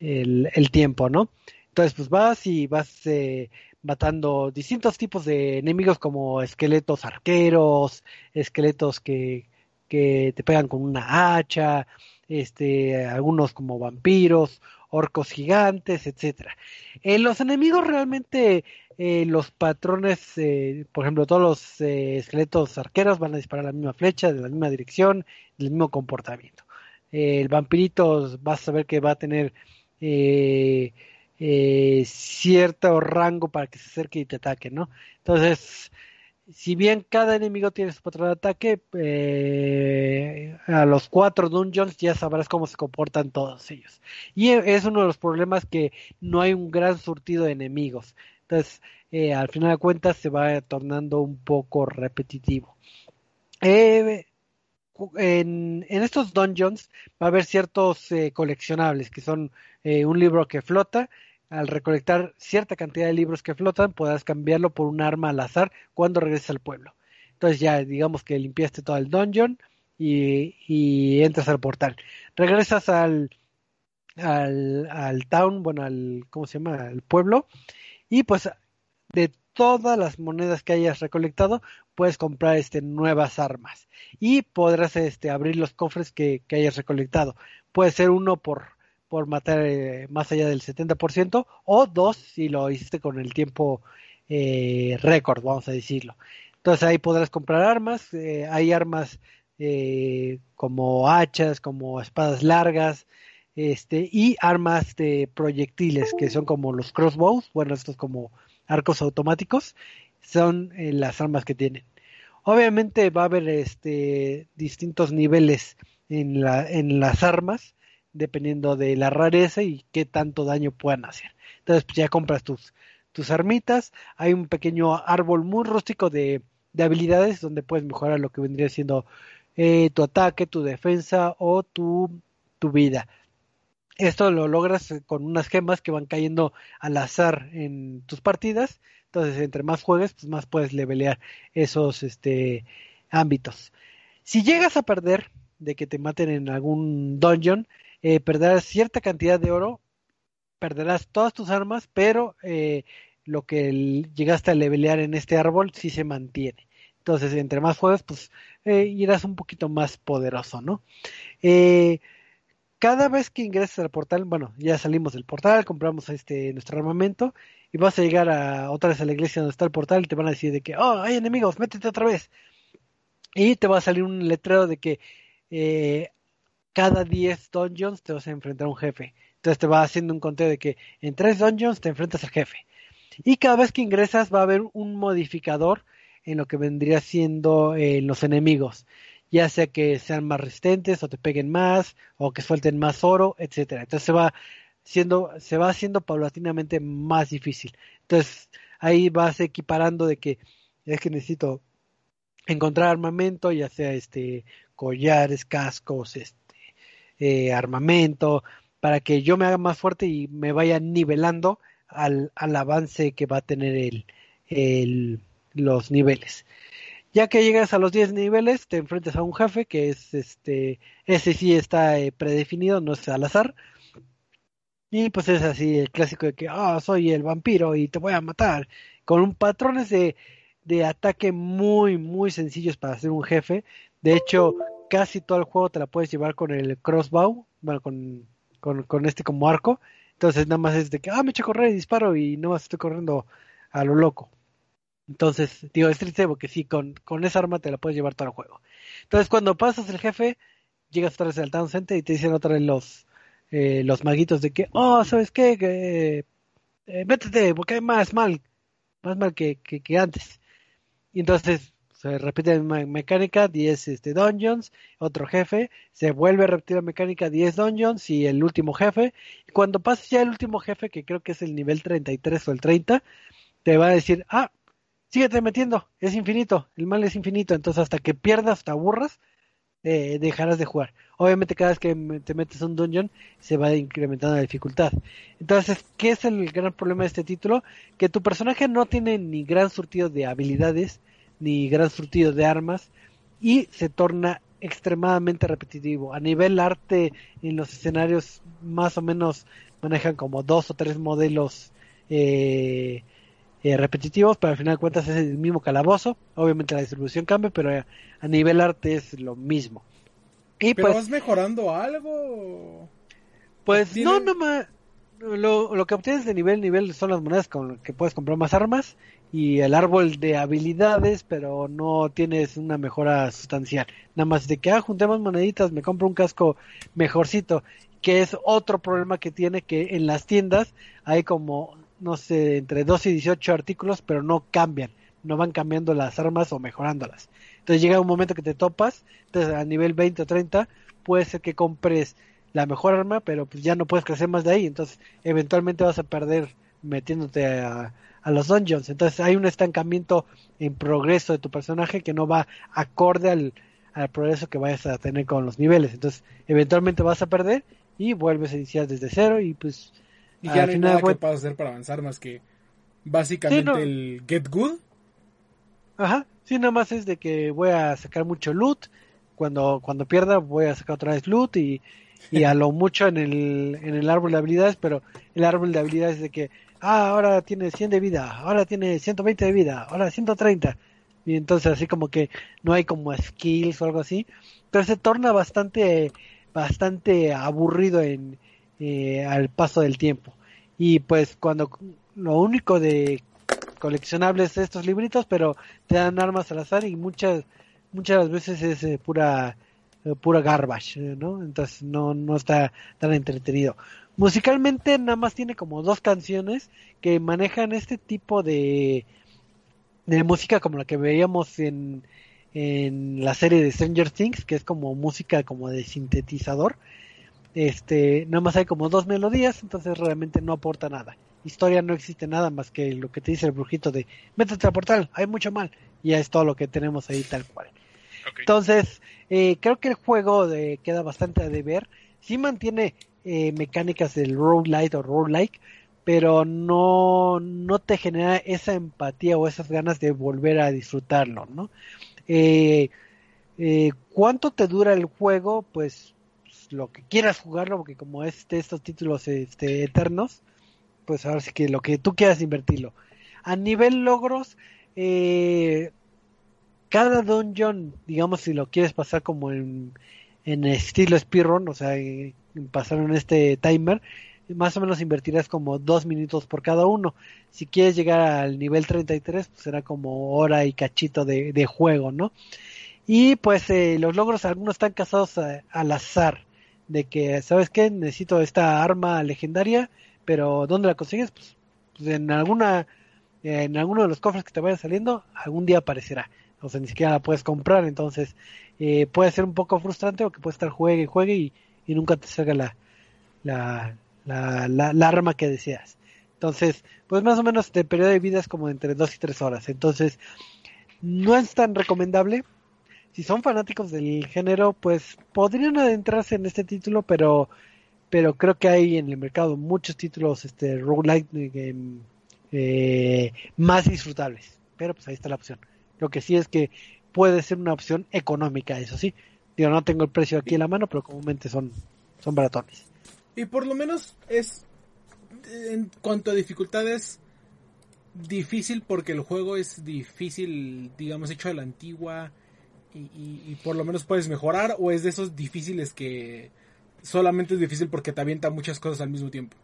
el, el, tiempo, ¿no? Entonces, pues vas y vas eh, matando distintos tipos de enemigos como esqueletos arqueros, esqueletos que, que te pegan con una hacha, este, algunos como vampiros, orcos gigantes, etcétera. Eh, los enemigos realmente, eh, los patrones, eh, por ejemplo, todos los esqueletos arqueros van a disparar la misma flecha, de la misma dirección, del mismo comportamiento. el vampirito vas a ver que va a tener cierto rango para que se acerque y te ataque, ¿no? Entonces, si bien cada enemigo tiene su patrón de ataque, eh, a los cuatro dungeons ya sabrás cómo se comportan todos ellos. Y e, es uno de los problemas que no hay un gran surtido de enemigos. Entonces, eh, al final de cuentas, se va tornando un poco repetitivo. Eh, en, en, estos dungeons va a haber ciertos coleccionables que son un libro que flota al recolectar cierta cantidad de libros que flotan, podrás cambiarlo por un arma al azar cuando regreses al pueblo. Entonces ya digamos que limpiaste todo el dungeon y, entras al portal. Regresas al, al, al, town, bueno, al, ¿cómo se llama? Al pueblo. Y pues de todas las monedas que hayas recolectado, puedes comprar este, nuevas armas. Y podrás este, abrir los cofres que, que hayas recolectado. Puede ser uno por por matar eh, más allá del 70%, o dos si lo hiciste con el tiempo eh, récord, vamos a decirlo. Entonces ahí podrás comprar armas, eh, hay armas como hachas, como espadas largas, este, y armas de proyectiles, que son como los crossbows, bueno, estos como arcos automáticos, son las armas que tienen. Obviamente va a haber este, distintos niveles en, la, en las armas, dependiendo de la rareza y qué tanto daño puedan hacer. Entonces pues, ya compras tus, tus armitas, hay un pequeño árbol muy rústico de, de habilidades donde puedes mejorar lo que vendría siendo eh, tu ataque, tu defensa o tu, tu vida. Esto lo logras con unas gemas que van cayendo al azar en tus partidas. Entonces, entre más juegues, pues más puedes levelear esos este, ámbitos. Si llegas a perder de que te maten en algún dungeon, eh, perderás cierta cantidad de oro, perderás todas tus armas, pero eh, lo que llegaste a levelear en este árbol sí se mantiene. Entonces, entre más juegas, pues eh, irás un poquito más poderoso, ¿no? cada vez que ingreses al portal, bueno, ya salimos del portal, compramos este nuestro armamento y vas a llegar a otra vez a la iglesia donde está el portal y te van a decir de que, oh, hay enemigos, métete otra vez. Y te va a salir un letrero de que cada 10 dungeons te vas a enfrentar a un jefe. Entonces te va haciendo un conteo de que en 3 dungeons te enfrentas al jefe. Y cada vez que ingresas va a haber un modificador en lo que vendría siendo eh, los enemigos. Ya sea que sean más resistentes o te peguen más o que suelten más oro, etcétera. Entonces se va siendo, se va haciendo paulatinamente más difícil. Entonces ahí vas equiparando de que es que necesito encontrar armamento, ya sea este collares, cascos, este eh, armamento, para que yo me haga más fuerte y me vaya nivelando al, al avance que va a tener el, el, los niveles. Ya que llegas a los 10 niveles, te enfrentas a un jefe que es este, ese sí está eh, predefinido, no es al azar. Y pues es así el clásico de que, ah, soy el vampiro y te voy a matar. Con un patrones de, de ataque muy, muy sencillos para ser un jefe. De hecho, casi todo el juego te la puedes llevar con el crossbow, bueno, con con, con este como arco. Entonces nada más es de que, ah, me echo a correr y disparo y no más estoy corriendo a lo loco. Entonces, digo, es triste porque sí, con, con esa arma te la puedes llevar todo el juego. Entonces, cuando pasas el jefe, llegas otra vez al Town y te dicen otra vez los, eh, los maguitos de que, oh, ¿sabes qué? Que, eh, métete, porque hay más mal, más mal que, que, que antes. Y entonces se repite la mecánica, 10 este, dungeons, otro jefe, se vuelve a repetir la mecánica, 10 dungeons y el último jefe. Y cuando pases ya el último jefe, que creo que es el nivel 33 o el 30, te va a decir, ah, síguete metiendo, es infinito, el mal es infinito, entonces hasta que pierdas, te aburras, eh, dejarás de jugar. Obviamente cada vez que te metes un dungeon se va incrementando la dificultad. Entonces, ¿qué es el gran problema de este título? Que tu personaje no tiene ni gran surtido de habilidades, ni gran surtido de armas, y se torna extremadamente repetitivo. A nivel arte, en los escenarios más o menos manejan como dos o tres modelos eh, eh, repetitivos, pero al final de cuentas es el mismo calabozo. Obviamente la distribución cambia, pero a nivel arte es lo mismo. Y ¿Pero pues, vas mejorando algo? Pues no, no más. Lo, lo, que obtienes de nivel nivel son las monedas con las que puedes comprar más armas y el árbol de habilidades, pero no tienes una mejora sustancial. Nada más de que, ah, juntemos moneditas, me compro un casco mejorcito, que es otro problema que tiene que en las tiendas hay como no sé, entre 12 y 18 artículos, pero no cambian, no van cambiando las armas o mejorándolas. Entonces llega un momento que te topas, entonces a nivel 20 o 30 puede ser que compres la mejor arma, pero pues ya no puedes crecer más de ahí, entonces eventualmente vas a perder metiéndote a, a los dungeons. Entonces hay un estancamiento en progreso de tu personaje que no va acorde al, al progreso que vayas a tener con los niveles. Entonces eventualmente vas a perder y vuelves a iniciar desde cero y pues y ya no hay nada que puedas hacer para avanzar más que básicamente el get good. Ajá, sí, nada más es de que voy a sacar mucho loot. Cuando, cuando pierda voy a sacar otra vez loot y, y a lo mucho en el, en el árbol de habilidades, pero el árbol de habilidades es de que, ah, ahora tiene 100 de vida, ahora tiene 120 de vida, ahora 130. Y entonces así como que no hay como skills o algo así. Pero se torna bastante, bastante aburrido en, eh, al paso del tiempo. Y pues cuando lo único de coleccionables es estos libritos, pero te dan armas al azar y muchas muchas veces es eh, pura eh, pura garbage, ¿no? Entonces no no está tan entretenido. Musicalmente nada más tiene como dos canciones que manejan este tipo de de música como la que veíamos en en la serie de Stranger Things, que es como música como de sintetizador este, nada más hay como dos melodías, entonces realmente no aporta nada. Historia no existe nada más que lo que te dice el brujito de métete al portal, hay mucho mal. Y ya es todo lo que tenemos ahí tal cual. Entonces, eh, creo que el juego de, queda bastante a deber. Sí mantiene eh, mecánicas del roguelite o roguelike, pero no, no te genera esa empatía o esas ganas de volver a disfrutarlo, ¿no? Eh, eh, ¿Cuánto te dura el juego? Pues lo que quieras jugarlo, porque como es de estos títulos este, eternos, pues ahora sí que lo que tú quieras invertirlo. A nivel logros, eh, cada dungeon, digamos, si lo quieres pasar como en, en estilo speedrun, o sea, en, pasar en este timer, más o menos invertirás como dos minutos por cada uno. Si quieres llegar al nivel 33, pues será como hora y cachito de, de juego, ¿no? Y pues eh, los logros, algunos están casados al azar de que, ¿sabes qué? Necesito esta arma legendaria, pero ¿dónde la consigues? Pues, pues, en alguna, en alguno de los cofres que te vaya saliendo, algún día aparecerá. O sea, ni siquiera la puedes comprar, entonces eh, puede ser un poco frustrante o que puede estar juegue y juegue y, nunca te salga la, la, la, la, arma que deseas. Entonces, pues más o menos el periodo de vida es como entre 2 y 3 horas. Entonces, no es tan recomendable, si son fanáticos del género, pues podrían adentrarse en este título, pero pero creo que hay en el mercado muchos títulos este roguelike eh, eh, más disfrutables. Pero pues ahí está la opción. Lo que sí es que puede ser una opción económica, eso sí. No tengo el precio aquí en la mano, pero comúnmente son, son baratones. Y por lo menos es, en cuanto a dificultades, difícil porque el juego es difícil, digamos, hecho a la antigua y, por lo menos puedes mejorar o es de esos difíciles que solamente es difícil porque te avienta muchas cosas al mismo tiempo.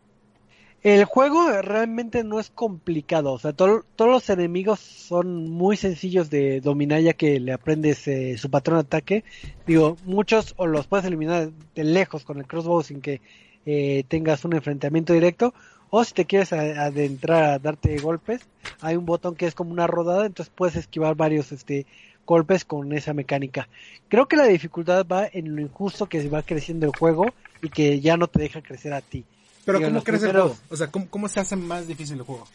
El juego realmente no es complicado, o sea, todos los enemigos son muy sencillos de dominar ya que le aprendes eh, su patrón de ataque. Digo, muchos o los puedes eliminar de lejos con el crossbow sin que eh, tengas un enfrentamiento directo, o si te quieres adentrar a darte golpes, hay un botón que es como una rodada, entonces puedes esquivar varios este golpes con esa mecánica. Creo que la dificultad va en lo injusto que se va creciendo el juego y que ya no te deja crecer a ti. Pero ¿cómo crece el juego? O sea, ¿cómo, se hace más difícil el juego?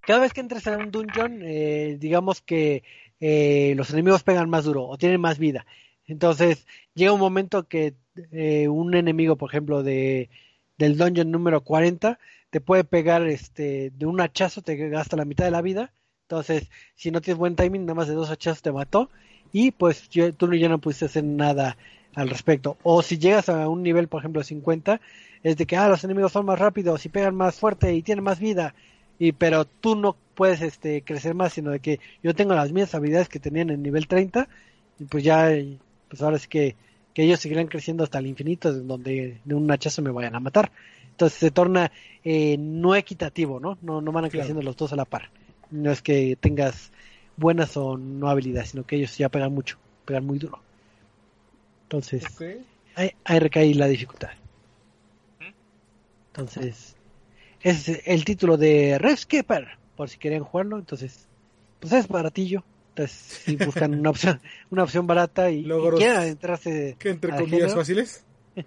Cada vez que entres en un dungeon, eh, digamos que eh, los enemigos pegan más duro o tienen más vida. Entonces, llega un momento que eh, un enemigo, por ejemplo, de del dungeon número 40, te puede pegar este de un hachazo, te gasta la mitad de la vida. Entonces, si no tienes buen timing, nada más de dos hachazos te mató. Y pues yo, tú ya no pudiste hacer nada al respecto. O si llegas a un nivel, por ejemplo, 50, es de que ah, los enemigos son más rápidos y pegan más fuerte y tienen más vida. Y pero tú no puedes este crecer más, sino de que yo tengo las mismas habilidades que tenían en nivel 30 y pues ya pues ahora sí que, que ellos seguirán creciendo hasta el infinito, donde de un hachazo me vayan a matar. Entonces se torna eh, no equitativo, ¿no? ¿no? No van a creciendo los dos a la par. No es que tengas buenas o no habilidades, sino que ellos ya pegan mucho, pegan muy duro. Entonces, ahí, ahí recae la dificultad. Entonces, es el título de Skipper, por si quieren jugarlo. Entonces, pues es baratillo. Entonces, si buscan una opción, una opción barata y, quieran entrarse. ¿Qué entre comillas fáciles?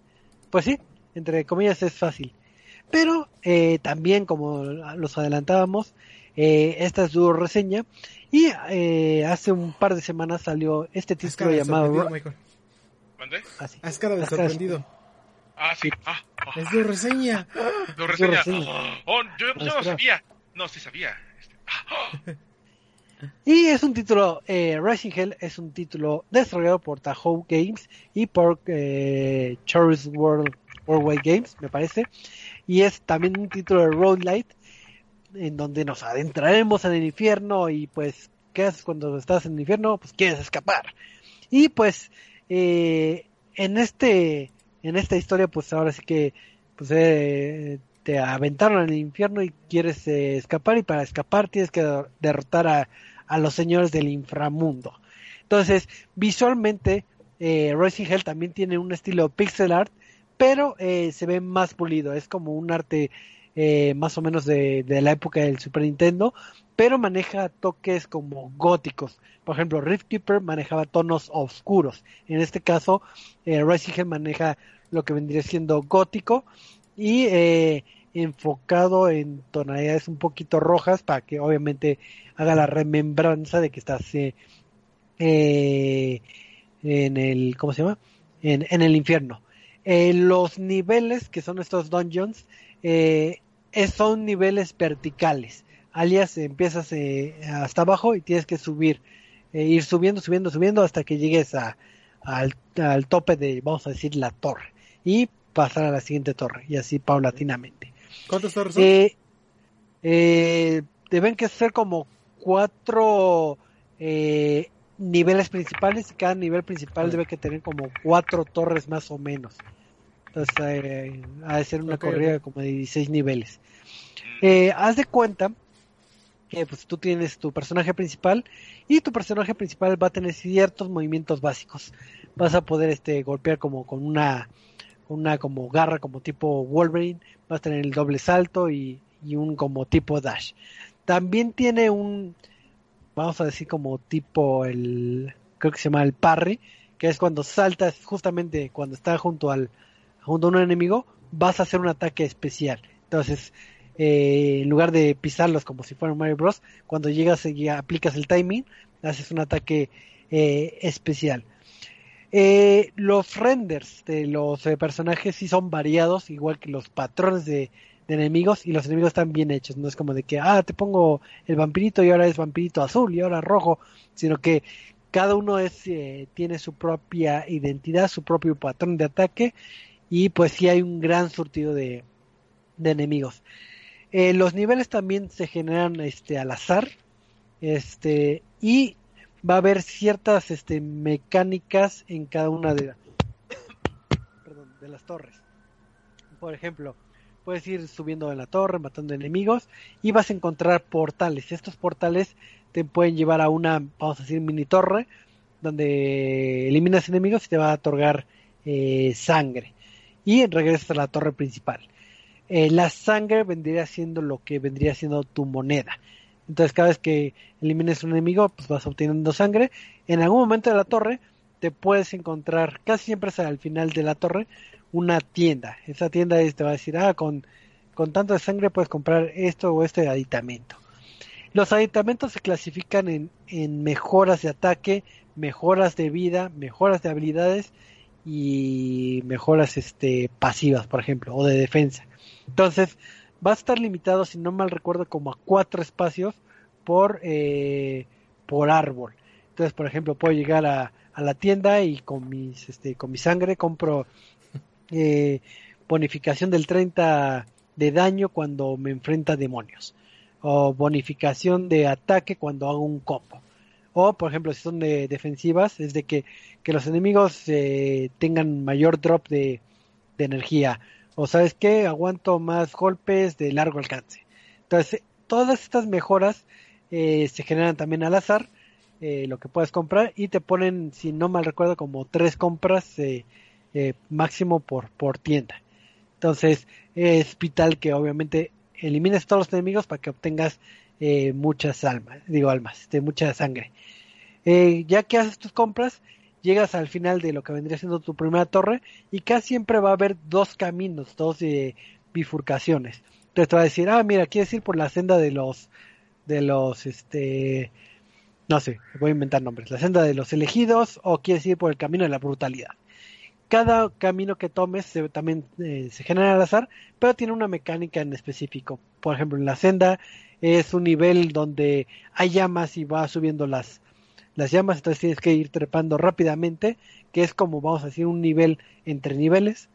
Pues sí, entre comillas es fácil. Pero eh, también, como los adelantábamos, eh, esta es su reseña. Y eh, hace un par de semanas salió este título llamado. ¿Mandé? Así. Haz cara de sorprendido. Ah, sí. Ah, ah. Es de reseña. De reseña. Oh, yo, yo no sabía. No, sí sabía. Este, ah, y es un título, eh, Rising Hell es un título desarrollado por Tahoe Games y por eh, Charles World, Worldwide Games, me parece. Y es también un título de Road Light, en donde nos adentraremos en el infierno y pues, ¿qué haces cuando estás en el infierno? Pues quieres escapar. Y pues, eh, en este en esta historia pues ahora sí que pues eh, te aventaron al infierno y quieres eh, escapar y para escapar tienes que derrotar a, a los señores del inframundo. Entonces, visualmente, eh, Rising Hell también tiene un estilo pixel art, pero eh, se ve más pulido, es como un arte eh, más o menos de, de, la época del Super Nintendo, pero maneja toques como góticos. Por ejemplo, Rift Keeper manejaba tonos oscuros. En este caso, eh, maneja lo que vendría siendo gótico y eh, enfocado en tonalidades un poquito rojas para que obviamente haga la remembranza de que estás eh, en el ¿cómo se llama? En, en el infierno. Eh, los niveles que son estos dungeons son niveles verticales. Alias empiezas hasta abajo y tienes que subir, ir subiendo, subiendo, subiendo hasta que llegues a, al, al tope de, vamos a decir, la torre y pasar a la siguiente torre y así paulatinamente. ¿Cuántas torres son? Eh, eh, deben que ser como cuatro eh, niveles principales y cada nivel principal debe que tener como cuatro torres más o menos. Entonces eh, ha de ser una okay, corrida okay. como de 16 niveles. Eh, haz de cuenta que pues tú tienes tu personaje principal y tu personaje principal va a tener ciertos movimientos básicos. Vas a poder este golpear como con una una como garra como tipo Wolverine, vas a tener el doble salto y, y, un como tipo dash. También tiene un, vamos a decir como tipo el, creo que se llama el parry, que es cuando saltas justamente cuando está junto al, junto a un enemigo, vas a hacer un ataque especial. Entonces, eh, en lugar de pisarlos como si fueran Mario Bros, cuando llegas y aplicas el timing, haces un ataque eh, especial. Eh, los renders de los eh, personajes sí son variados, igual que los patrones de, enemigos, y los enemigos están bien hechos. No es como de que, ah, te pongo el vampirito y ahora es vampirito azul y ahora rojo, sino que cada uno es, eh, tiene su propia identidad, su propio patrón de ataque, y pues sí hay un gran surtido de, de enemigos. Eh, los niveles también se generan este, al azar, este, y va a haber ciertas este, mecánicas en cada una de, las torres. Por ejemplo, puedes ir subiendo en la torre, matando enemigos y vas a encontrar portales. Estos portales te pueden llevar a una, vamos a decir, mini torre donde eliminas enemigos y te va a otorgar eh, sangre. Y regresas a la torre principal. Eh, la sangre vendría siendo lo que vendría siendo tu moneda. Entonces cada vez que elimines un enemigo, pues vas obteniendo sangre. En algún momento de la torre te puedes encontrar, casi siempre es al final de la torre, una tienda. Esa tienda te va a decir, ah, con, con tanto de sangre puedes comprar esto o este aditamento. Los aditamentos se clasifican en, en mejoras de ataque, mejoras de vida, mejoras de habilidades y mejoras este, pasivas, por ejemplo, o de defensa. Entonces, va a estar limitado, si no mal recuerdo, como a cuatro espacios por, eh, por árbol. Entonces, por ejemplo, puedo llegar a, a la tienda y con, mis, este, con mi sangre compro eh, bonificación del 30 de daño cuando me enfrenta demonios. O bonificación de ataque cuando hago un combo. O, por ejemplo, si son de defensivas, es de que, que los enemigos eh, tengan mayor drop de, de energía. O sabes que aguanto más golpes de largo alcance. Entonces, todas estas mejoras eh, se generan también al azar, eh, lo que puedes comprar, y te ponen, si no mal recuerdo, como tres compras eh, máximo por, por tienda. Entonces, es vital que obviamente elimines todos los enemigos para que obtengas muchas almas, digo almas, de mucha sangre. ya que haces tus compras, llegas al final de lo que vendría siendo tu primera torre y casi siempre va a haber dos caminos, dos eh, bifurcaciones. Entonces te va a decir, ah, mira, quieres ir por la senda de los, de los, este, no sé, voy a inventar nombres, la senda de los elegidos o quieres ir por el camino de la brutalidad. Cada camino que tomes se, también eh, se genera al azar, pero tiene una mecánica en específico. Por ejemplo, en la senda es un nivel donde hay llamas y va subiendo las, las llamas, entonces tienes que ir trepando rápidamente, que es como vamos a decir un nivel entre niveles.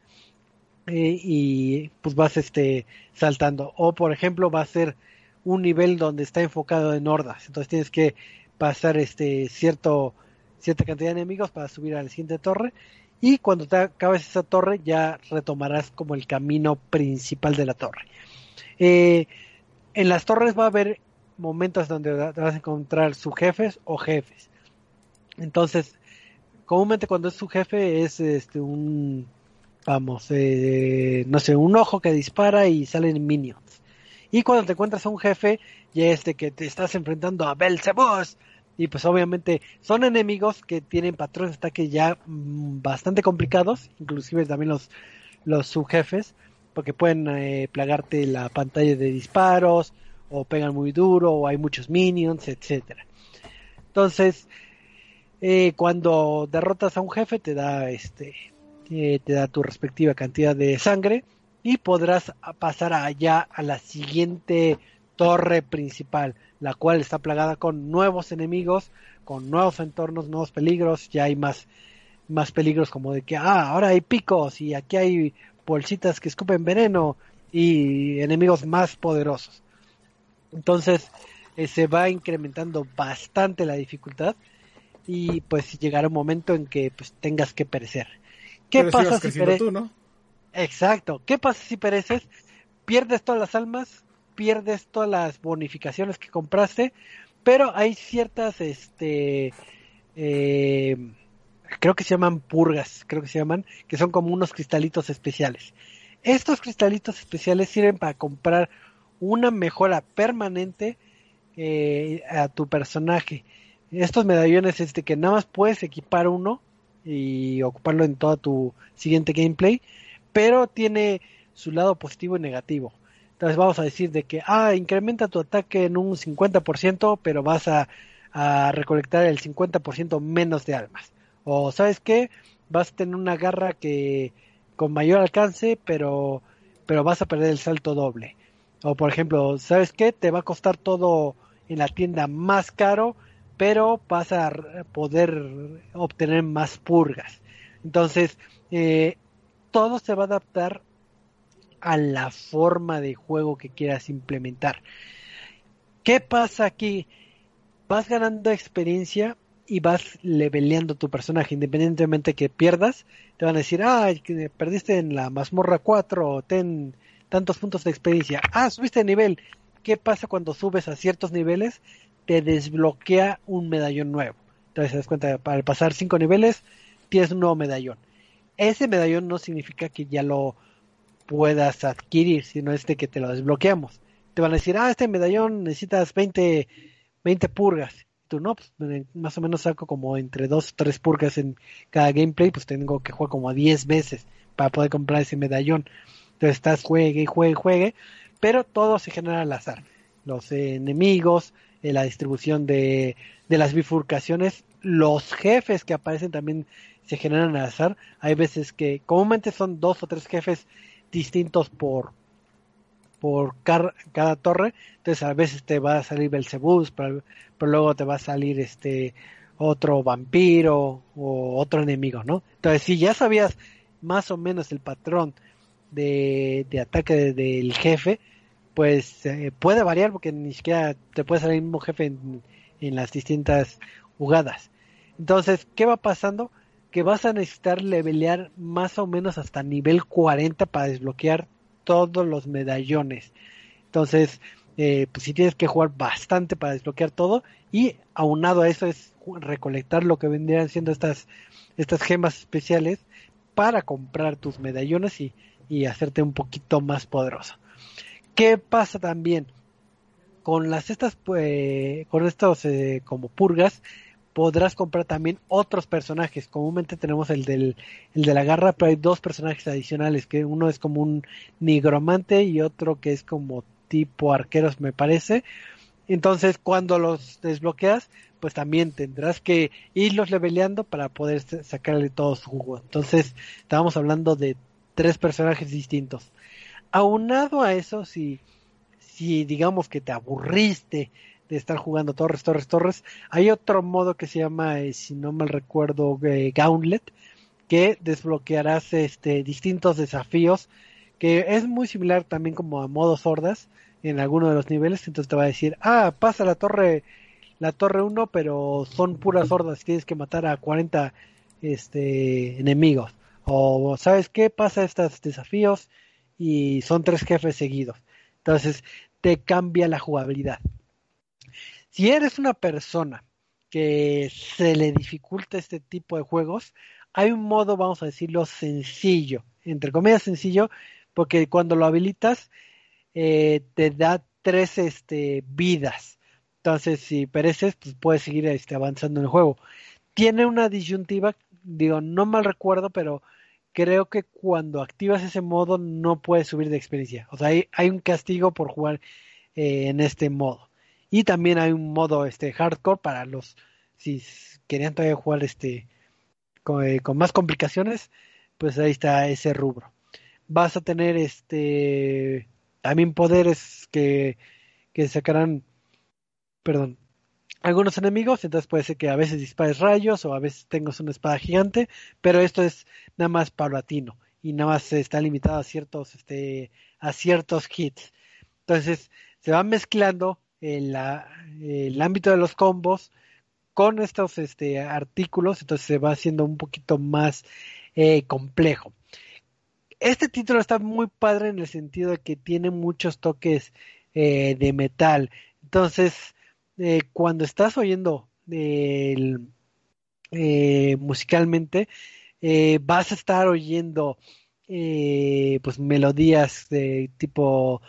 Eh, y pues vas este saltando. O por ejemplo va a ser un nivel donde está enfocado en hordas. Entonces tienes que pasar este cierto cierta cantidad de enemigos para subir a la siguiente torre. Y cuando te acabes esa torre ya retomarás como el camino principal de la torre. Eh, en las torres va a haber momentos donde vas a encontrar subjefes o jefes entonces, comúnmente cuando es su jefe es este un vamos, eh, no sé, un ojo que dispara y salen minions. Y cuando te encuentras a un jefe, ya es de que te estás enfrentando a Belzebus. Y pues obviamente son enemigos que tienen patrones de ataque ya mm, bastante complicados, inclusive también los, los subjefes, porque pueden eh, plagarte la pantalla de disparos, o pegan muy duro, o hay muchos minions, etcétera. Entonces, eh, cuando derrotas a un jefe te da este eh, te da tu respectiva cantidad de sangre y podrás pasar allá a la siguiente torre principal, la cual está plagada con nuevos enemigos, con nuevos entornos, nuevos peligros, ya hay más más peligros como de que ah, ahora hay picos y aquí hay bolsitas que escupen veneno y enemigos más poderosos. Entonces eh, se va incrementando bastante la dificultad y pues llegará un momento en que pues tengas que perecer. ¿Qué pasa si, pereces? ¿no? Exacto. ¿Qué pasa si pereces? Pierdes todas las almas, pierdes todas las bonificaciones que compraste, pero hay ciertas, este, eh, creo que se llaman purgas, creo que se llaman, que son como unos cristalitos especiales. Estos cristalitos especiales sirven para comprar una mejora permanente eh, a tu personaje estos medallones es de que nada más puedes equipar uno y ocuparlo en toda tu siguiente gameplay, pero tiene su lado positivo y negativo. Entonces vamos a decir de que, ah, incrementa tu ataque en un 50%, pero vas a, a recolectar el 50% menos de almas. O sabes qué, vas a tener una garra que con mayor alcance, pero, pero vas a perder el salto doble. O por ejemplo, ¿sabes qué? Te va a costar todo en la tienda más caro, pero vas a poder obtener más purgas. Entonces, eh, todo se va a adaptar a la forma de juego que quieras implementar. ¿Qué pasa aquí? Vas ganando experiencia y vas leveleando tu personaje, independientemente que pierdas, te van a decir, ah, perdiste en la mazmorra 4, ten tantos puntos de experiencia. Ah, subiste de nivel. ¿Qué pasa cuando subes a ciertos niveles? Te desbloquea un medallón nuevo. Entonces, te das cuenta, para pasar cinco niveles, tienes un nuevo medallón. Ese medallón no significa que ya lo puedas adquirir, sino este que te lo desbloqueamos. Te van a decir, ah, este medallón necesitas 20, 20 purgas. Tú no, pues más o menos saco como entre dos o tres purgas en cada gameplay, pues tengo que jugar como a 10 veces para poder comprar ese medallón. Entonces estás juegue y juegue y juegue, pero todo se genera al azar. Los enemigos, eh, la distribución de, de las bifurcaciones, los jefes que aparecen también se generan al azar. Hay veces que comúnmente son dos o tres jefes distintos por por cada torre, entonces a veces te va a salir Belzebus, pero, pero, luego te va a salir este otro vampiro o otro enemigo, ¿no? Entonces si ya sabías más o menos el patrón de, ataque del jefe, pues eh, puede variar porque ni siquiera te puede salir el mismo jefe en, en, las distintas jugadas. Entonces, ¿qué va pasando? Que vas a necesitar levelear más o menos hasta nivel 40 para desbloquear todos los medallones. Entonces, eh, pues si tienes que jugar bastante para desbloquear todo y aunado a eso es recolectar lo que vendrían siendo estas estas gemas especiales para comprar tus medallones y y hacerte un poquito más poderoso. ¿Qué pasa también? Con las estas, pues, con estos eh, como purgas, podrás comprar también otros personajes. Comúnmente tenemos el del el de la garra, pero hay dos personajes adicionales, que uno es como un nigromante y otro que es como tipo arqueros, me parece. Entonces, cuando los desbloqueas, pues también tendrás que irlos leveleando para poder sacarle todo su jugo. Entonces, estábamos hablando de tres personajes distintos. Aunado a eso, si, si digamos que te aburriste de estar jugando Torres, Torres, Torres, hay otro modo que se llama, eh, si no mal recuerdo, eh, Gauntlet, que desbloquearás este, distintos desafíos, que es muy similar también como a modo sordas en alguno de los niveles, entonces te va a decir, ah, pasa la torre, la torre 1, pero son puras hordas, tienes que matar a 40 este, enemigos. O, ¿sabes qué? Pasa estos desafíos y son tres jefes seguidos. Entonces, te cambia la jugabilidad. Si eres una persona que se le dificulta este tipo de juegos, hay un modo, vamos a decirlo, sencillo, entre comillas sencillo, porque cuando lo habilitas eh, te da tres este, vidas. Entonces, si pereces, pues puedes seguir este, avanzando en el juego. Tiene una disyuntiva digo, no mal recuerdo, pero creo que cuando activas ese modo no puedes subir de experiencia. O sea, hay, un castigo por jugar eh, en este modo. Y también hay un modo este hardcore para los si querían todavía jugar este con, eh, con, más complicaciones, pues ahí está ese rubro. Vas a tener este también poderes que, que sacarán perdón, algunos enemigos, entonces puede ser que a veces dispares rayos o a veces tengas una espada gigante, pero esto es nada más paulatino y nada más está limitado a ciertos, este, a ciertos hits. Entonces se va mezclando el, el ámbito de los combos con estos este, artículos, entonces se va haciendo un poquito más eh, complejo. Este título está muy padre en el sentido de que tiene muchos toques eh, de metal. Entonces, eh, cuando estás oyendo eh, musicalmente, eh, vas a estar oyendo pues melodías de tipo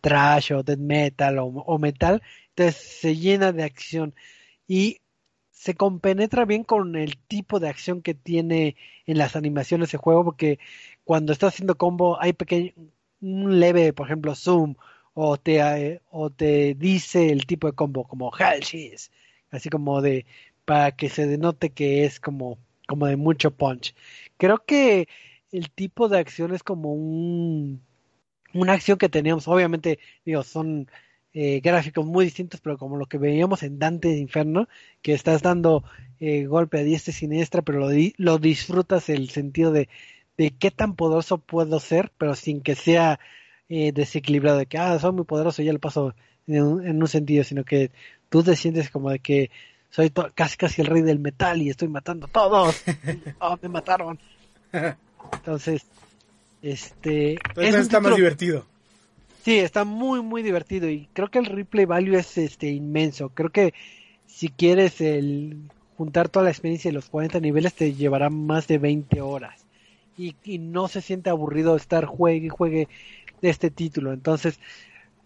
trash o death metal o, metal, entonces se llena de acción y se compenetra bien con el tipo de acción que tiene en las animaciones de juego, porque cuando estás haciendo combo hay pequeño, un leve, por ejemplo, zoom o te, eh, o te dice el tipo de combo como Hell así como de para que se denote que es como, como de mucho punch. Creo que el tipo de acción es como un una acción que teníamos, obviamente, digo, son eh, gráficos muy distintos, pero como lo que veíamos en Dante Inferno, que estás dando eh, golpe a diestra y siniestra, pero lo, lo disfrutas el sentido de, de qué tan poderoso puedo ser, pero sin que sea eh, desequilibrado de que, ah, soy muy poderoso, ya lo paso en un, sentido, sino que tú te sientes como de que soy casi casi el rey del metal y estoy matando a todos. oh, me mataron. Entonces, este... Entonces está más divertido. Sí, está muy, muy divertido y creo que el replay value es este inmenso. Creo que si quieres el juntar toda la experiencia de los 40 niveles te llevará más de 20 horas. Y, y no se siente aburrido estar juegue y juegue de este título. Entonces,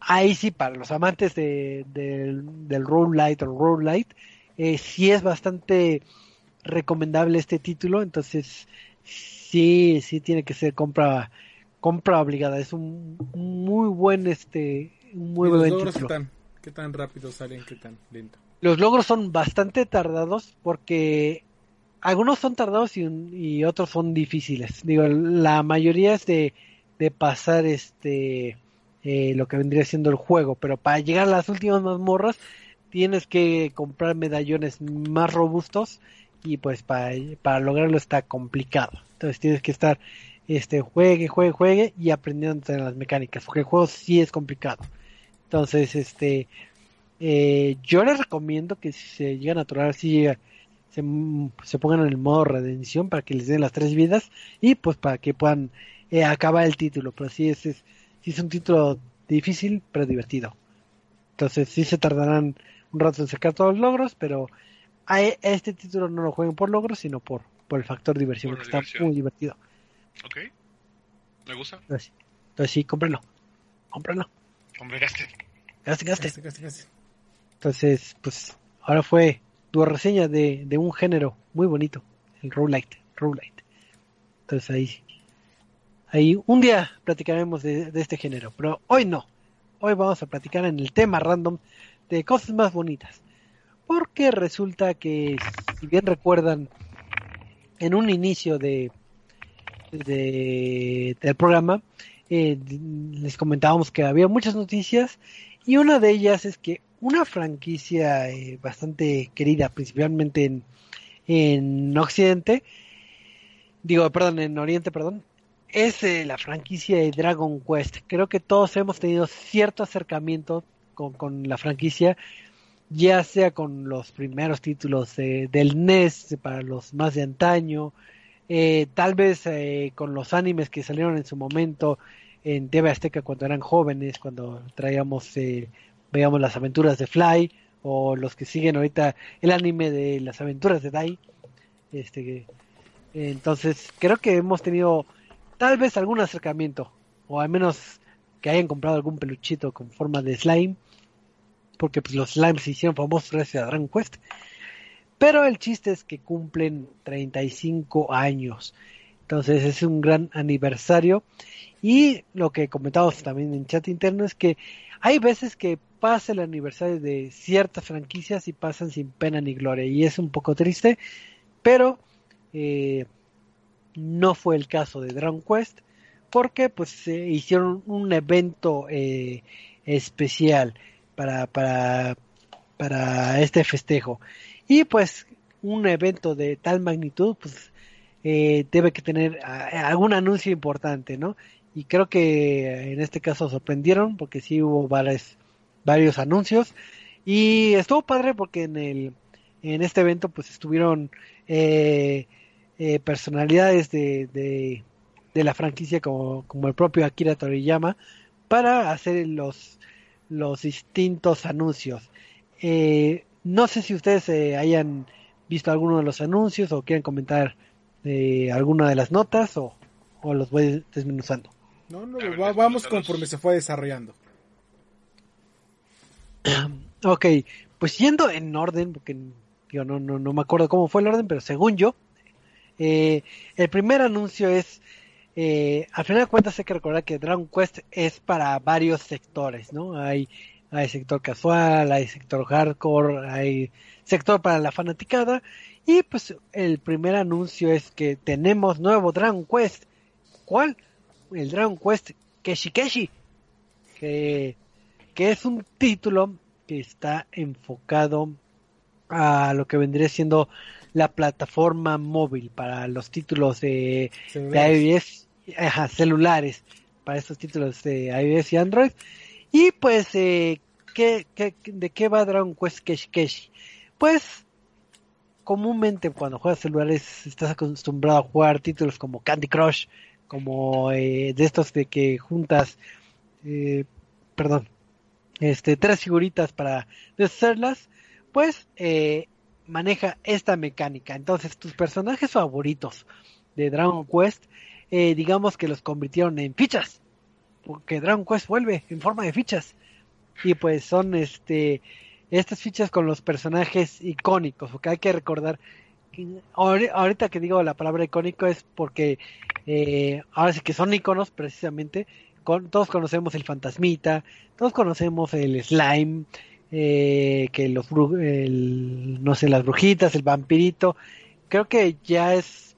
ahí sí, para los amantes de, del roguelite o roguelite, eh, sí es bastante recomendable este título. Entonces, sí, sí tiene que ser compra compra obligada. Es un, muy buen este muy buen logros título. Qué tan, qué tan rápido salen, qué tan lento. Los logros son bastante tardados porque algunos son tardados y, otros son difíciles. Digo, la mayoría es de, de pasar este eh, lo que vendría siendo el juego, pero para llegar a las últimas mazmorras tienes que comprar medallones más robustos y pues para, para lograrlo está complicado. Entonces tienes que estar este juegue, juegue, juegue y aprendiendo las mecánicas, porque el juego sí es complicado. Entonces, este eh, yo les recomiendo que si se llegan a atorar, si se, se, pongan en el modo redención para que les den las tres vidas y pues para que puedan eh, acabar el título. Pero sí es, es, es un título difícil, pero divertido. Entonces sí se tardarán un rato en sacar todos los logros, pero a este título no lo jueguen por logros, sino por, por el factor diversión, que está muy divertido. Ok. Me gusta. Entonces, sí, cómprenlo. Cómprenlo. Hombre, gaste. Gaste, gaste. Entonces, pues, ahora fue tu reseña de, de un género muy bonito, el roguelite, roguelite. Entonces ahí, ahí un día platicaremos de, de este género, pero hoy no. Hoy vamos a platicar en el tema random de cosas más bonitas. Porque resulta que, si bien recuerdan, en un inicio de, de, del programa, eh, les comentábamos que había muchas noticias y una de ellas es que una franquicia eh, bastante querida, principalmente en, en Occidente, digo, perdón, en Oriente, perdón, es la franquicia de Dragon Quest. Creo que todos hemos tenido cierto acercamiento con, con la franquicia, ya sea con los primeros títulos del NES para los más de antaño, eh, tal vez eh, con los animes que salieron en su momento en TV Azteca cuando eran jóvenes, cuando traíamos, eh, veíamos las aventuras de Fly, o los que siguen ahorita el anime de las aventuras de Dai. Este, entonces, creo que hemos tenido tal vez algún acercamiento, o al menos que hayan comprado algún peluchito con forma de slime, porque pues los slimes se hicieron famosos gracias a Dragon Quest. Pero el chiste es que cumplen 35 años. Entonces es un gran aniversario. Y lo que comentamos también en chat interno es que hay veces que pasa el aniversario de ciertas franquicias y pasan sin pena ni gloria. Y es un poco triste. Pero eh, no fue el caso de Dragon Quest. Porque pues se hicieron un evento eh, especial para, para, para este festejo. Y pues un evento de tal magnitud, pues eh, debe que tener algún anuncio importante, ¿no? Y creo que en este caso sorprendieron porque sí hubo varios, varios anuncios y estuvo padre porque en el en este evento pues estuvieron eh, eh, personalidades de, de, de, la franquicia como, como el propio Akira Toriyama para hacer los los distintos anuncios. Eh, no sé si ustedes eh, hayan visto alguno de los anuncios o quieren comentar eh, alguna de las notas o, los voy desmenuzando. No, no, vamos conforme se fue desarrollando. ok, pues yendo en orden, porque yo no, no, no me acuerdo cómo fue el orden, pero según yo, eh, el primer anuncio es, eh, al final de cuentas hay que recordar que Dragon Quest es para varios sectores, ¿no? Hay sector casual, hay sector hardcore, hay sector para la fanaticada. Y pues el primer anuncio es que tenemos nuevo Dragon Quest. ¿Cuál? El Dragon Quest Keshi Keshi. Que, que es un título que está enfocado a lo que vendría siendo la plataforma móvil para los títulos de, iOS, celulares, para estos títulos de iOS y Android. Y pues, eh, ¿qué, qué, de qué va Dragon Quest Kesh Kesh? Pues comúnmente cuando juegas celulares estás acostumbrado a jugar títulos como Candy Crush, como eh, de estos de que juntas, eh, perdón, este, tres figuritas para deshacerlas, pues eh, maneja esta mecánica. Entonces tus personajes favoritos de Dragon Quest, digamos que los convirtieron en fichas, porque Dragon Quest vuelve en forma de fichas. Y pues son este estas fichas con los personajes icónicos, porque hay que recordar, ahorita que digo la palabra icónico es porque eh, ahora sí que son iconos precisamente, todos conocemos el fantasmita, todos conocemos el slime, eh, que los no sé, las brujitas, el vampirito, creo que ya es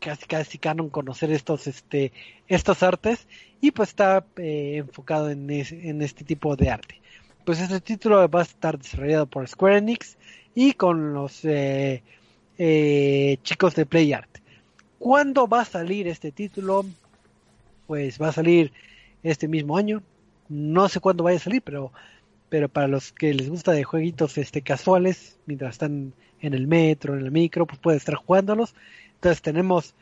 casi casi canon conocer estos este estos artes y pues está eh, enfocado en, en este tipo de arte pues este título va a estar desarrollado por Square Enix y con los eh, eh, chicos de PlayArt. ¿Cuándo va a salir este título? Pues va a salir este mismo año. No sé cuándo vaya a salir, pero pero para los que les gusta de jueguitos este casuales, mientras están en el metro, en el micro, pues pueden estar jugándolos. Entonces tenemos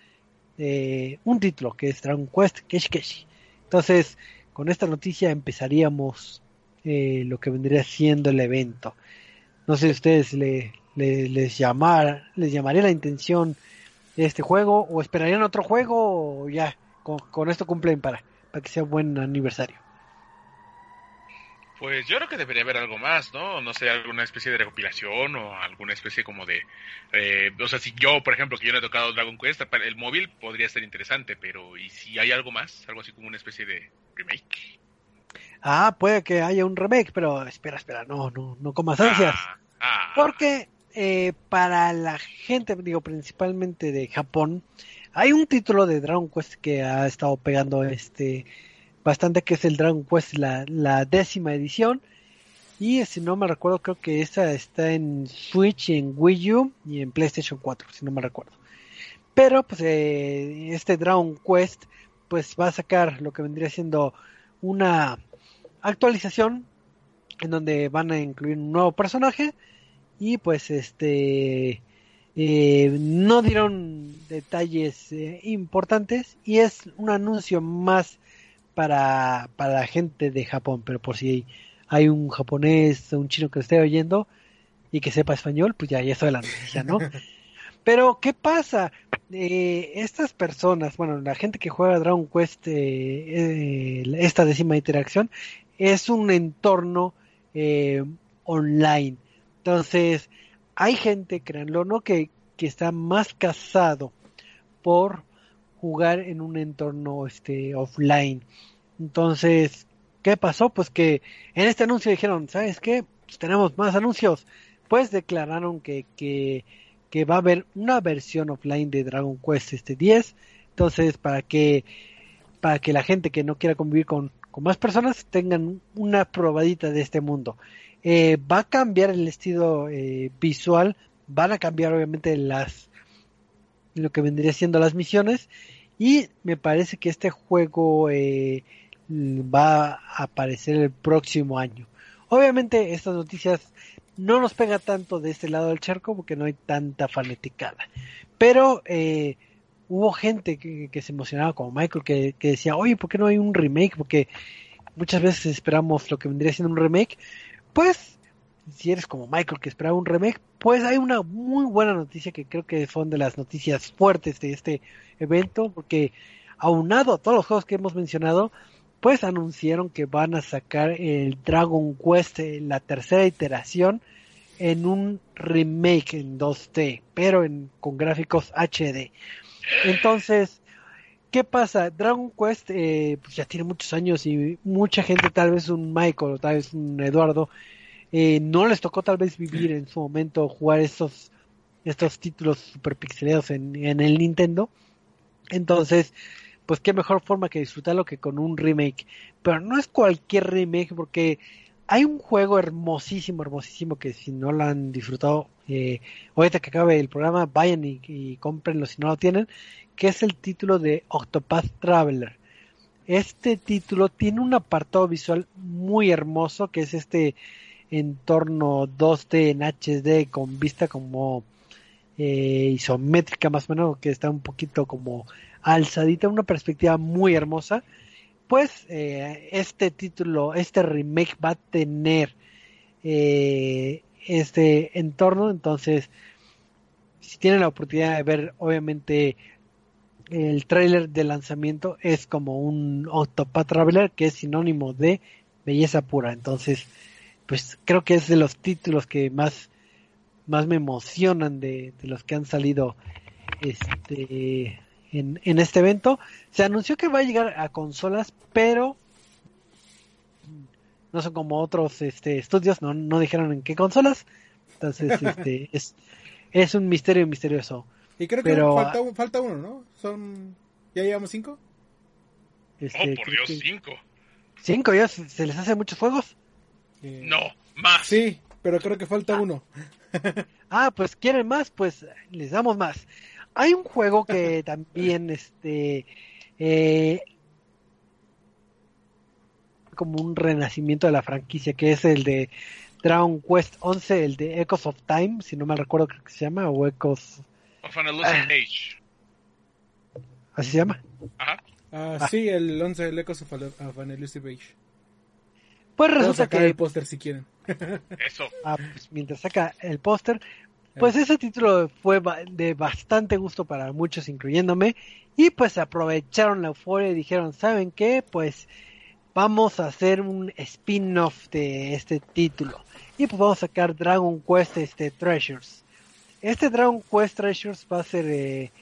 eh, un título que es Dragon Quest Keshi Keshi. Entonces, con esta noticia empezaríamos eh, lo que vendría siendo el evento. No sé si ustedes le, les llamar, les llamaría la intención de este juego o esperarían otro juego o ya con, esto cumplen para, para que sea buen aniversario. Pues yo creo que debería haber algo más, ¿no? No sé, alguna especie de recopilación o alguna especie como de... Eh, o sea, si yo, por ejemplo, que yo no he tocado Dragon Quest, el móvil podría ser interesante, pero ¿y si hay algo más? Algo así como una especie de remake ah, puede que haya un remake, pero espera, espera, no, no, no comas ansias. Ah, ah. Porque eh, para la gente, digo, principalmente de Japón, hay un título de Dragon Quest que ha estado pegando este bastante, que es el Dragon Quest, la, décima edición. Y si no me recuerdo, creo que esa está en Switch, en Wii U y en PlayStation 4, si no me recuerdo. Pero pues eh, este Dragon Quest pues va a sacar lo que vendría siendo una actualización en donde van a incluir un nuevo personaje y pues este eh, no dieron detalles eh, importantes y es un anuncio más para, para la gente de Japón, pero por si hay un japonés o un chino que esté oyendo y que sepa español, pues ya, ya eso de la noticia, ¿no? Pero, ¿qué pasa? Eh, estas personas, bueno, la gente que juega Dragon Quest, esta décima interacción, es un entorno eh, online. Entonces, hay gente, créanlo, ¿no? Que, que está más casado por jugar en un entorno este offline. Entonces, ¿qué pasó? Pues que en este anuncio dijeron, ¿sabes qué? Pues tenemos más anuncios. Pues declararon que, que, que, va a haber una versión offline de Dragon Quest este 10. Entonces, para que para que la gente que no quiera convivir con con más personas tengan una probadita de este mundo. Eh, va a cambiar el estilo eh, visual, van a cambiar obviamente las lo que vendría siendo las misiones y me parece que este juego eh, va a aparecer el próximo año. Obviamente estas noticias no nos pega tanto de este lado del charco porque no hay tanta fanaticada, pero eh, hubo gente que, se emocionaba como Michael que, decía, oye, ¿por qué no hay un remake? Porque muchas veces esperamos lo que vendría siendo un remake. Pues, si eres como Michael que esperaba un remake, pues hay una muy buena noticia que creo que son de las noticias fuertes de este evento, porque aunado a todos los juegos que hemos mencionado, pues anunciaron que van a sacar el Dragon Quest, eh, la tercera iteración, en un remake en 2D, pero en, con gráficos HD. Entonces, ¿qué pasa? Dragon Quest eh, pues ya tiene muchos años y mucha gente, tal vez un Michael o tal vez un Eduardo, eh, no les tocó tal vez vivir en su momento jugar estos, estos títulos super pixelados en, en el Nintendo. Entonces, pues qué mejor forma que disfrutarlo que con un remake. Pero no es cualquier remake porque hay un juego hermosísimo, hermosísimo que si no lo han disfrutado, eh, ahorita que acabe el programa, vayan y, y cómprenlo si no lo tienen, que es el título de Octopath Traveler. Este título tiene un apartado visual muy hermoso, que es este entorno 2D en HD con vista como eh, isométrica más o menos, que está un poquito como alzadita, una perspectiva muy hermosa, pues eh, este título, este remake va a tener eh, este entorno, entonces si tienen la oportunidad de ver obviamente el tráiler de lanzamiento es como un Octopath Traveler que es sinónimo de belleza pura, entonces pues creo que es de los títulos que más más me emocionan de, de los que han salido este en, en este evento. Se anunció que va a llegar a consolas, pero no son como otros este, estudios, no, no dijeron en qué consolas. Entonces, este, es, es un misterio misterioso. Y creo que Pero- falta, un- falta uno, ¿no? Son... ¿Ya llevamos cinco? Este, oh, por Dios, que- cinco. ¿Cinco ya? ¿Se se les hace muchos juegos? Eh, No, más. Sí, pero creo que falta uno. Ah, pues quieren más, pues les damos más. Hay un juego que también, este, eh, como un renacimiento de la franquicia, que es el de Dragon Quest 11, el de Echoes of Time, si no me recuerdo creo que se llama, o Echoes, Of an Elusive Age. así se llama. Ajá. Ah, Ah. sí, el 11 del Echoes of, of an Elusive Age. Pues resulta sacar que el póster si quieren. Eso. ah, pues, mientras saca el póster, pues ese título fue de bastante gusto para muchos, incluyéndome, y pues aprovecharon la euforia y dijeron, ¿saben qué? Pues vamos a hacer un spin-off de este título. Y pues vamos a sacar Dragon Quest este, Treasures. Este Dragon Quest Treasures va a ser eh,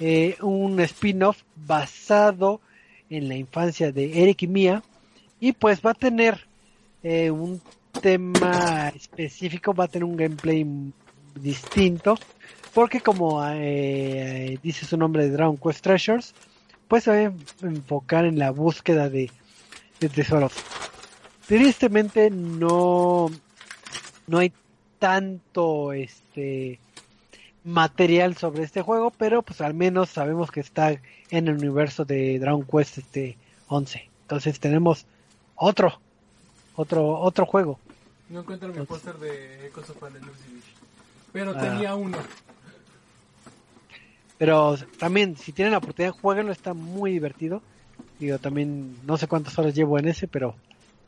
eh, un spin-off basado en la infancia de Eric y Mia. Y pues va a tener eh, un tema específico, va a tener un gameplay distinto. Porque como eh, dice su nombre de Dragon Quest Treasures, pues se va a enfocar en la búsqueda de, de tesoros. Tristemente no, no hay tanto este material sobre este juego, pero pues al menos sabemos que está en el universo de Dragon Quest este 11. Entonces tenemos otro, otro, otro juego. No encuentro mi póster de Echoes of. Pero Ah. tenía uno. Pero también, si tienen la oportunidad, jueguenlo, está muy divertido. Digo, también no sé cuántas horas llevo en ese, pero,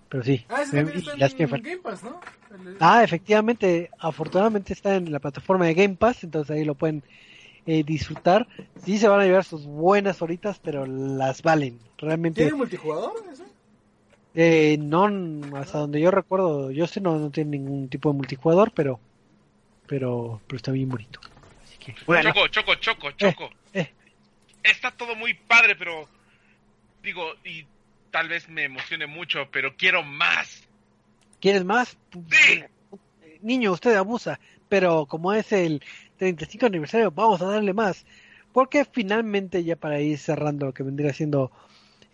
pero sí. Ah, ese Eh, también está en fal- Game Pass, ¿no? El- Ah, efectivamente, afortunadamente está en la plataforma de Game Pass, entonces ahí lo pueden eh, disfrutar. Sí se van a llevar sus buenas horitas, pero las valen. Realmente, ¿Tiene multijugador ese? Eh, no, hasta donde yo recuerdo, yo sé no, no tiene ningún tipo de multijugador, pero, pero, pero está bien bonito. Así que, bueno, Choco, choco, choco, choco. eh. Está todo muy padre, pero. Digo, y tal vez me emocione mucho, pero quiero más. ¿quieres más? Sí. Niño, usted abusa, pero como es el 35 aniversario, vamos a darle más. Porque finalmente, ya para ir cerrando lo que vendría siendo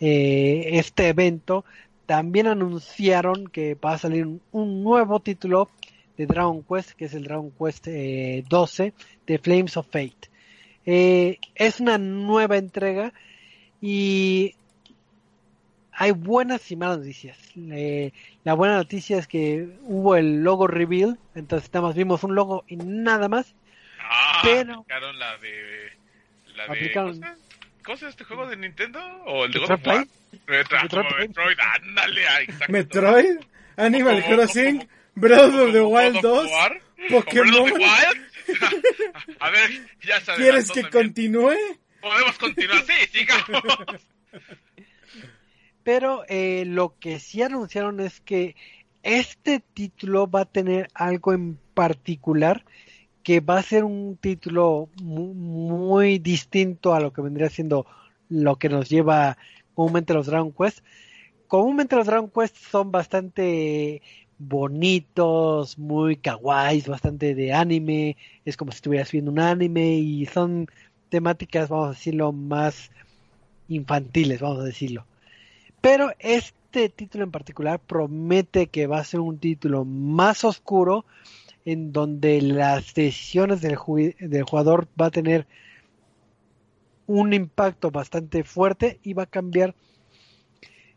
eh, este evento, también anunciaron que va a salir un, un nuevo título de Dragon Quest, que es el Dragon Quest eh, 12 de Flames of Fate. Eh, es una nueva entrega y hay buenas y malas noticias. Eh, la buena noticia es que hubo el logo reveal, entonces nada más vimos un logo y nada más. Ah, Pero- aplicaron la de. La de. Aplicaron- ¿cómo, se, llama este juego de Nintendo? ¿O el de God Metroid of War? Metroid, Metroid. Metroid, ándale, ah, exacto. Metroid, Animal Crossing, Breath of the Wild God of 2. War, Pokémon. como Breath of the Wild. A ver, ya sabes. ¿Quieres que continúe? Podemos continuar, sí, sigamos. Pero eh, lo que sí anunciaron es que este título va a tener algo en particular que va a ser un título mu- muy, distinto a lo que vendría siendo lo que nos lleva comúnmente los Dragon Quest. Comúnmente los Dragon Quest son bastante bonitos, muy kawaiis, bastante de anime, es como si estuvieras viendo un anime y son temáticas, vamos a decirlo, más infantiles, vamos a decirlo. Pero este título en particular promete que va a ser un título más oscuro, en donde las decisiones del, ju- del jugador va a tener un impacto bastante fuerte y va a cambiar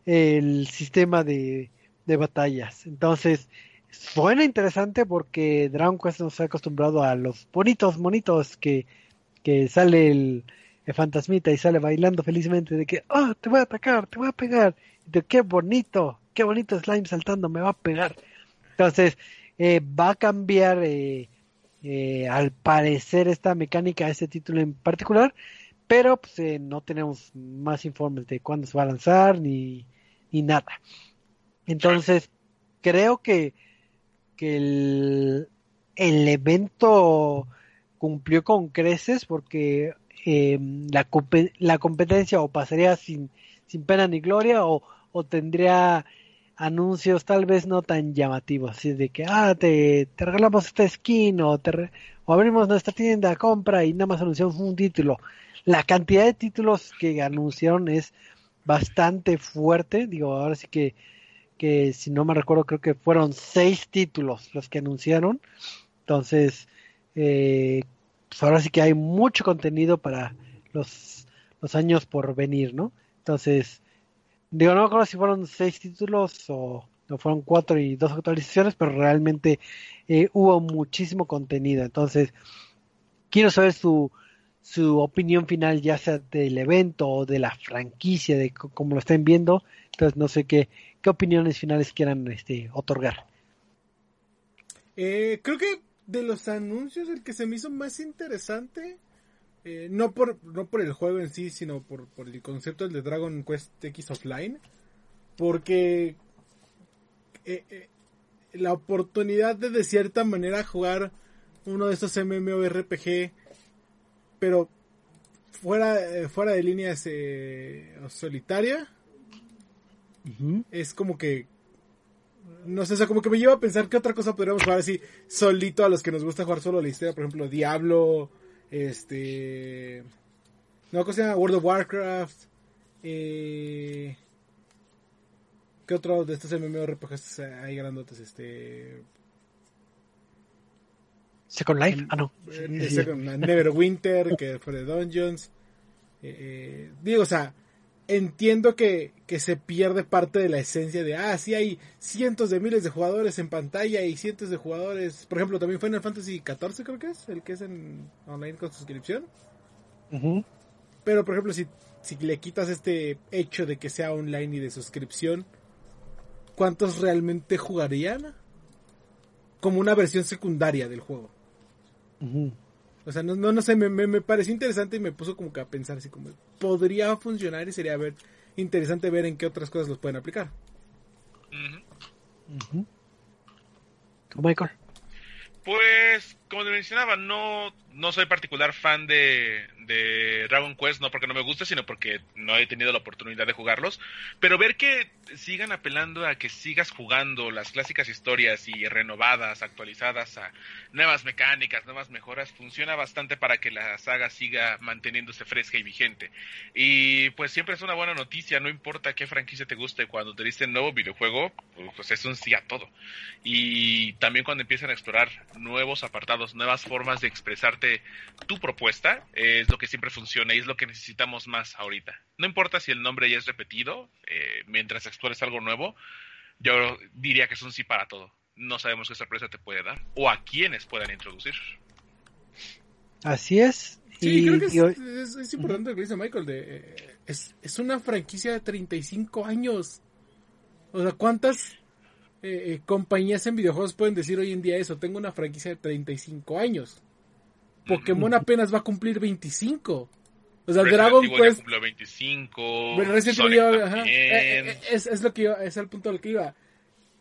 el sistema de, de batallas. Entonces, suena interesante porque Dragon Quest nos ha acostumbrado a los bonitos, bonitos que, que sale el, el fantasmita y sale bailando felizmente de que, oh, te voy a atacar, te voy a pegar. De qué bonito, qué bonito slime saltando, me va a pegar. Entonces, eh, va a cambiar eh, eh, al parecer esta mecánica, este título en particular, pero pues, no tenemos más informes de cuándo se va a lanzar ni, ni nada. Entonces, creo que, que el, el evento cumplió con creces porque eh, la, la competencia o pasaría sin, sin pena ni gloria o, o tendría anuncios tal vez no tan llamativos, así de que, ah, te, te regalamos esta skin o, te o abrimos nuestra tienda, compra y nada más anunciamos un título. La cantidad de títulos que anunciaron es bastante fuerte, digo, ahora sí que, que si no me recuerdo creo que fueron seis títulos los que anunciaron, entonces, eh, pues ahora sí que hay mucho contenido para los, los años por venir, ¿no? Entonces, digo, no me acuerdo si fueron seis títulos o, fueron cuatro y dos actualizaciones, pero realmente eh, hubo muchísimo contenido. Entonces, quiero saber su, su opinión final, ya sea del evento o de la franquicia, de cómo lo estén viendo. Entonces, no sé qué, qué opiniones finales quieran este, otorgar. Eh, creo que de los anuncios, el que se me hizo más interesante, eh, no, por, no por el juego en sí, sino por, por el concepto del de Dragon Quest X Offline, porque eh, eh, la oportunidad de de cierta manera jugar uno de estos MMORPG, pero fuera, fuera de líneas solitaria, es como que no sé, o sea, como que me lleva a pensar qué otra cosa podríamos jugar así solito a los que nos gusta jugar solo la historia, por ejemplo, Diablo, este... No, ¿cómo se llama? World of Warcraft. Eh... ¿Qué otro de estos MMORPGs hay grandotes? Este... Second Life, ah no. Eh, Neverwinter, que fue de Dungeons. Eh, eh, digo, o sea, entiendo que, que, se pierde parte de la esencia de, ah, sí hay cientos de miles de jugadores en pantalla y cientos de jugadores. Por ejemplo, también Final Fantasy XIV creo que es, el que es en online con suscripción. Pero, por ejemplo, si, si le quitas este hecho de que sea online y de suscripción, ¿cuántos realmente jugarían? Como una versión secundaria del juego. O sea, no, no, no sé, me, me, pareció interesante y me puso como que a pensar así como, podría funcionar y sería ver, interesante ver en qué otras cosas los pueden aplicar. Michael? Pues, como te mencionaba, no, no soy particular fan de, Dragon Quest, no porque no me guste, sino porque no he tenido la oportunidad de jugarlos. Pero ver que sigan apelando a que sigas jugando las clásicas historias y renovadas, actualizadas a nuevas mecánicas, nuevas mejoras, funciona bastante para que la saga siga manteniéndose fresca y vigente. Y pues siempre es una buena noticia, no importa qué franquicia te guste, cuando te dicen nuevo videojuego, pues es un sí a todo. Y también cuando empiezan a explorar nuevos apartados, nuevas formas de expresarte tu propuesta, es lo que siempre funciona y es lo que necesitamos más ahorita. No importa si el nombre ya es repetido, eh, mientras explores algo nuevo, yo diría que es un sí para todo. No sabemos qué sorpresa te puede dar o a quiénes puedan introducir. Así es. Sí, creo que es, importante lo que dice Michael. De, eh, es, es una franquicia de 35 años. O sea, ¿cuántas eh, compañías en videojuegos pueden decir hoy en día eso? Tengo una franquicia de 35 años. Pokémon apenas va a cumplir 25. O sea, Dragon Quest. 25. Bueno, eh, eh, es, es, lo que iba, es el punto al que iba.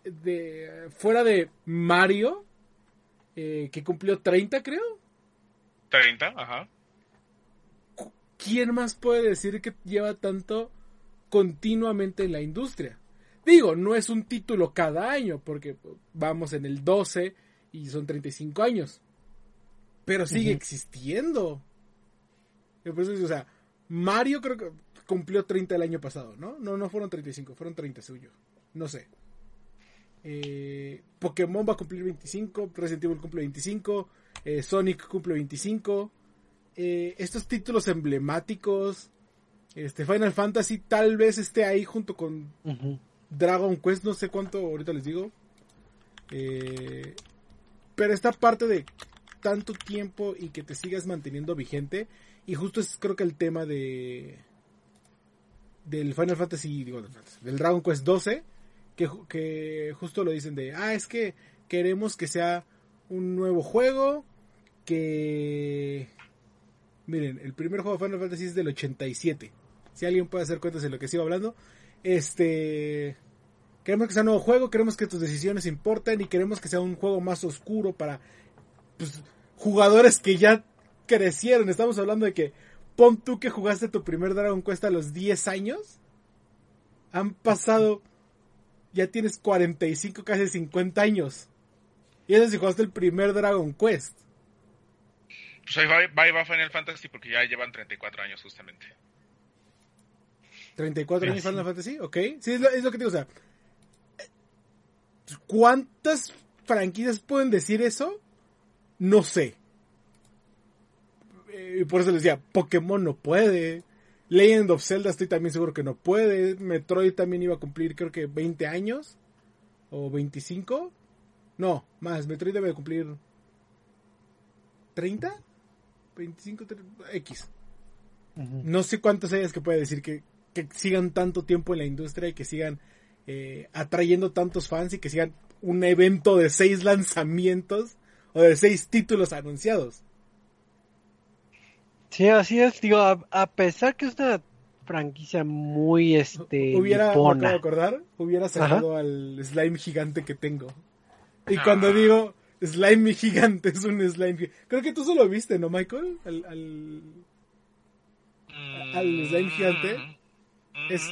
De, fuera de Mario, eh, que cumplió 30, creo. 30, ajá. ¿Quién más puede decir que lleva tanto continuamente en la industria? Digo, no es un título cada año, porque vamos en el 12 y son 35 años. Pero sigue existiendo. o sea, Mario creo que cumplió 30 el año pasado, ¿no? No, no fueron 35, fueron 30 suyos. No sé. Eh, Pokémon va a cumplir 25, Resident Evil cumple 25, eh, Sonic cumple 25. Eh, estos títulos emblemáticos, este Final Fantasy tal vez esté ahí junto con Dragon Quest, no sé cuánto, ahorita les digo. Eh, pero esta parte de tanto tiempo y que te sigas manteniendo vigente. Y justo es creo que el tema de del Final Fantasy, digo, del Dragon Quest 12, que, que justo lo dicen de, ah, es que queremos que sea un nuevo juego, que... Miren, el primer juego de Final Fantasy es del 87. Si alguien puede hacer cuentas de lo que sigo hablando. Este... Queremos que sea un nuevo juego, queremos que tus decisiones importen y queremos que sea un juego más oscuro para pues, jugadores que ya crecieron. Estamos hablando de que pon tú que jugaste tu primer Dragon Quest a los 10 años. Han pasado, ya tienes 45, casi 50 años. Y eso si jugaste el primer Dragon Quest. Pues ahí va, va, va Final Fantasy porque ya llevan 34 años justamente. 34 años Final Fantasy, ok. Sí, es lo, es lo que te digo, o sea, ¿cuántas franquicias pueden decir eso? No sé. Y por eso les decía, Pokémon no puede. Legend of Zelda estoy también seguro que no puede. Metroid también iba a cumplir creo que 20 años. O 25. No, más. Metroid debe cumplir 30. 25, 30, X. No sé cuántos años que puede decir que, que, sigan tanto tiempo en la industria y que sigan eh, atrayendo tantos fans y que sigan un evento de seis lanzamientos o de seis títulos anunciados. Sí, así es. Digo, a, pesar que es una franquicia muy este hubiera me acordar hubiera sacado al slime gigante que tengo. Y cuando ah. digo slime gigante es un slime creo que tú solo viste no Michael al al, al slime gigante es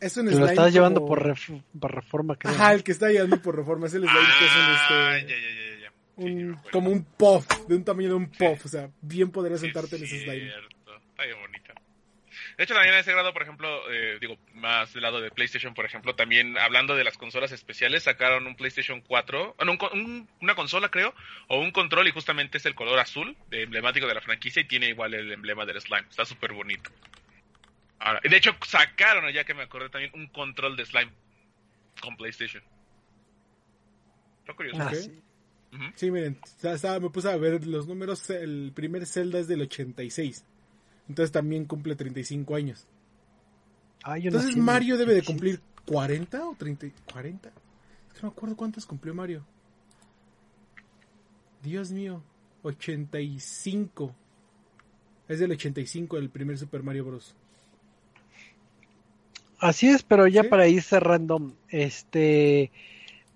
es un slime lo estás llevando por, por, reforma creo. ajá el que está llevando por reforma es el slime que es un este ah, ya, ya, ya un, como un puff, de un tamaño de un puff. O sea, bien podrías sentarte en ese slime. Está bien bonito. De hecho, también a ese grado, por ejemplo, eh, digo, más del lado de PlayStation, por ejemplo, también hablando de las consolas especiales, sacaron un PlayStation 4, bueno, un, una consola creo, o un control y justamente es el color azul, de emblemático de la franquicia y tiene igual el emblema del slime. Está súper bonito. Ahora, de hecho, sacaron, ya que me acordé también, un control de slime con PlayStation. Está curioso. Ah, Sí, miren, me puse a ver los números. El primer Zelda es del 86. Entonces también cumple 35 años. Ah, Entonces Mario debe de cumplir 40 o 30, 40. Es que no me acuerdo cuántos cumplió Mario. Dios mío, 85. Es del 85 el primer Super Mario Bros. Así es, pero ya para ir cerrando, este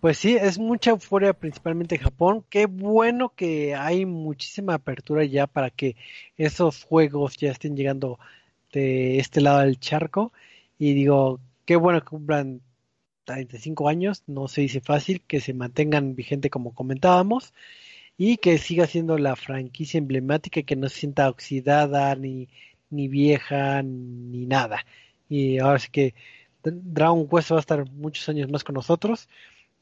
pues sí, es mucha euforia principalmente en Japón. Qué bueno que hay muchísima apertura ya para que esos juegos ya estén llegando de este lado del charco. Y digo, qué bueno que cumplan 35 años, no se dice fácil, que se mantengan vigente como comentábamos y que siga siendo la franquicia emblemática que no se sienta oxidada ni, ni vieja ni nada. Y ahora sí que Dragon Quest va a estar muchos años más con nosotros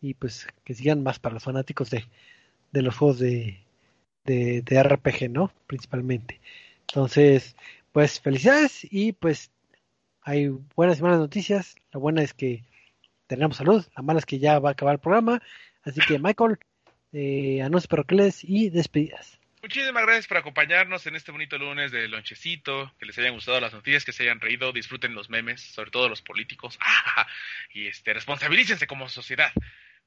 y pues que sigan más para los fanáticos de, de los juegos de, de, de, RPG, ¿no? Principalmente. Entonces, pues felicidades y pues hay buenas y malas noticias. La buena es que tenemos salud, la mala es que ya va a acabar el programa. Así que Michael, eh, anuncios parroquiales y despedidas. Muchísimas gracias por acompañarnos en este bonito lunes de lonchecito, que les hayan gustado las noticias, que se hayan reído, disfruten los memes, sobre todo los políticos, y este, responsabilícense como sociedad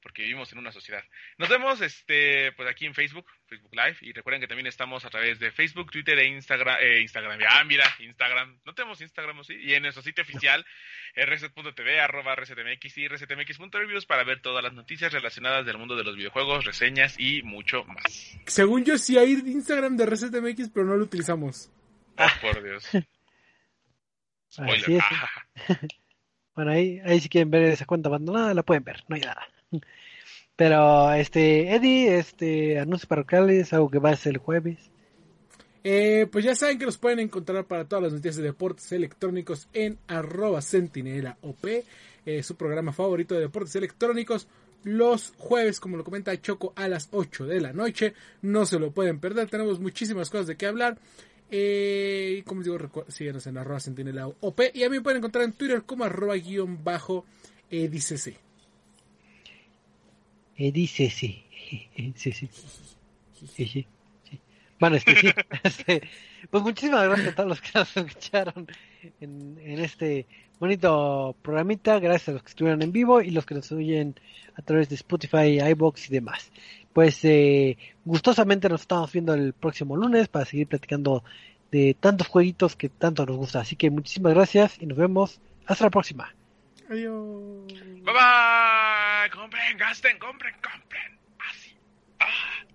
porque vivimos en una sociedad. Nos vemos este pues aquí en Facebook, Facebook Live y recuerden que también estamos a través de Facebook, Twitter e Instagram, eh, Instagram. Ah, mira, Instagram. No tenemos Instagram, ¿sí? Y en nuestro sitio oficial rset.tv arroba rctmx y rctmx.reviews para ver todas las noticias relacionadas del mundo de los videojuegos, reseñas y mucho más. Según yo sí hay Instagram de rctmx, pero no lo utilizamos. Oh, por Dios. Spoiler. bueno, ahí, ahí si quieren ver esa cuenta abandonada, la pueden ver, no hay nada. Pero, este, Eddie, este, anuncios parroquiales, algo que va a ser el jueves. Eh, pues ya saben que los pueden encontrar para todas las noticias de deportes electrónicos en arroba centinela op, eh, su programa favorito de deportes electrónicos. Los jueves, como lo comenta Choco, a las 8 de la noche. No se lo pueden perder, tenemos muchísimas cosas de qué hablar. Eh, y como digo, síguenos en arroba centinela op. Y a mí me pueden encontrar en Twitter como arroba guion bajo edicc. Eh, dice sí. sí, sí. Sí, sí. sí. Bueno, este sí. Este, pues muchísimas gracias a todos los que nos escucharon en, en este bonito programita. Gracias a los que estuvieron en vivo y los que nos oyen a través de Spotify, iBox y demás. Pues eh, gustosamente nos estamos viendo el próximo lunes para seguir platicando de tantos jueguitos que tanto nos gusta. Así que muchísimas gracias y nos vemos hasta la próxima. Adiós. Bye bye. Compren, gasten, compren, compren. Así. Ah.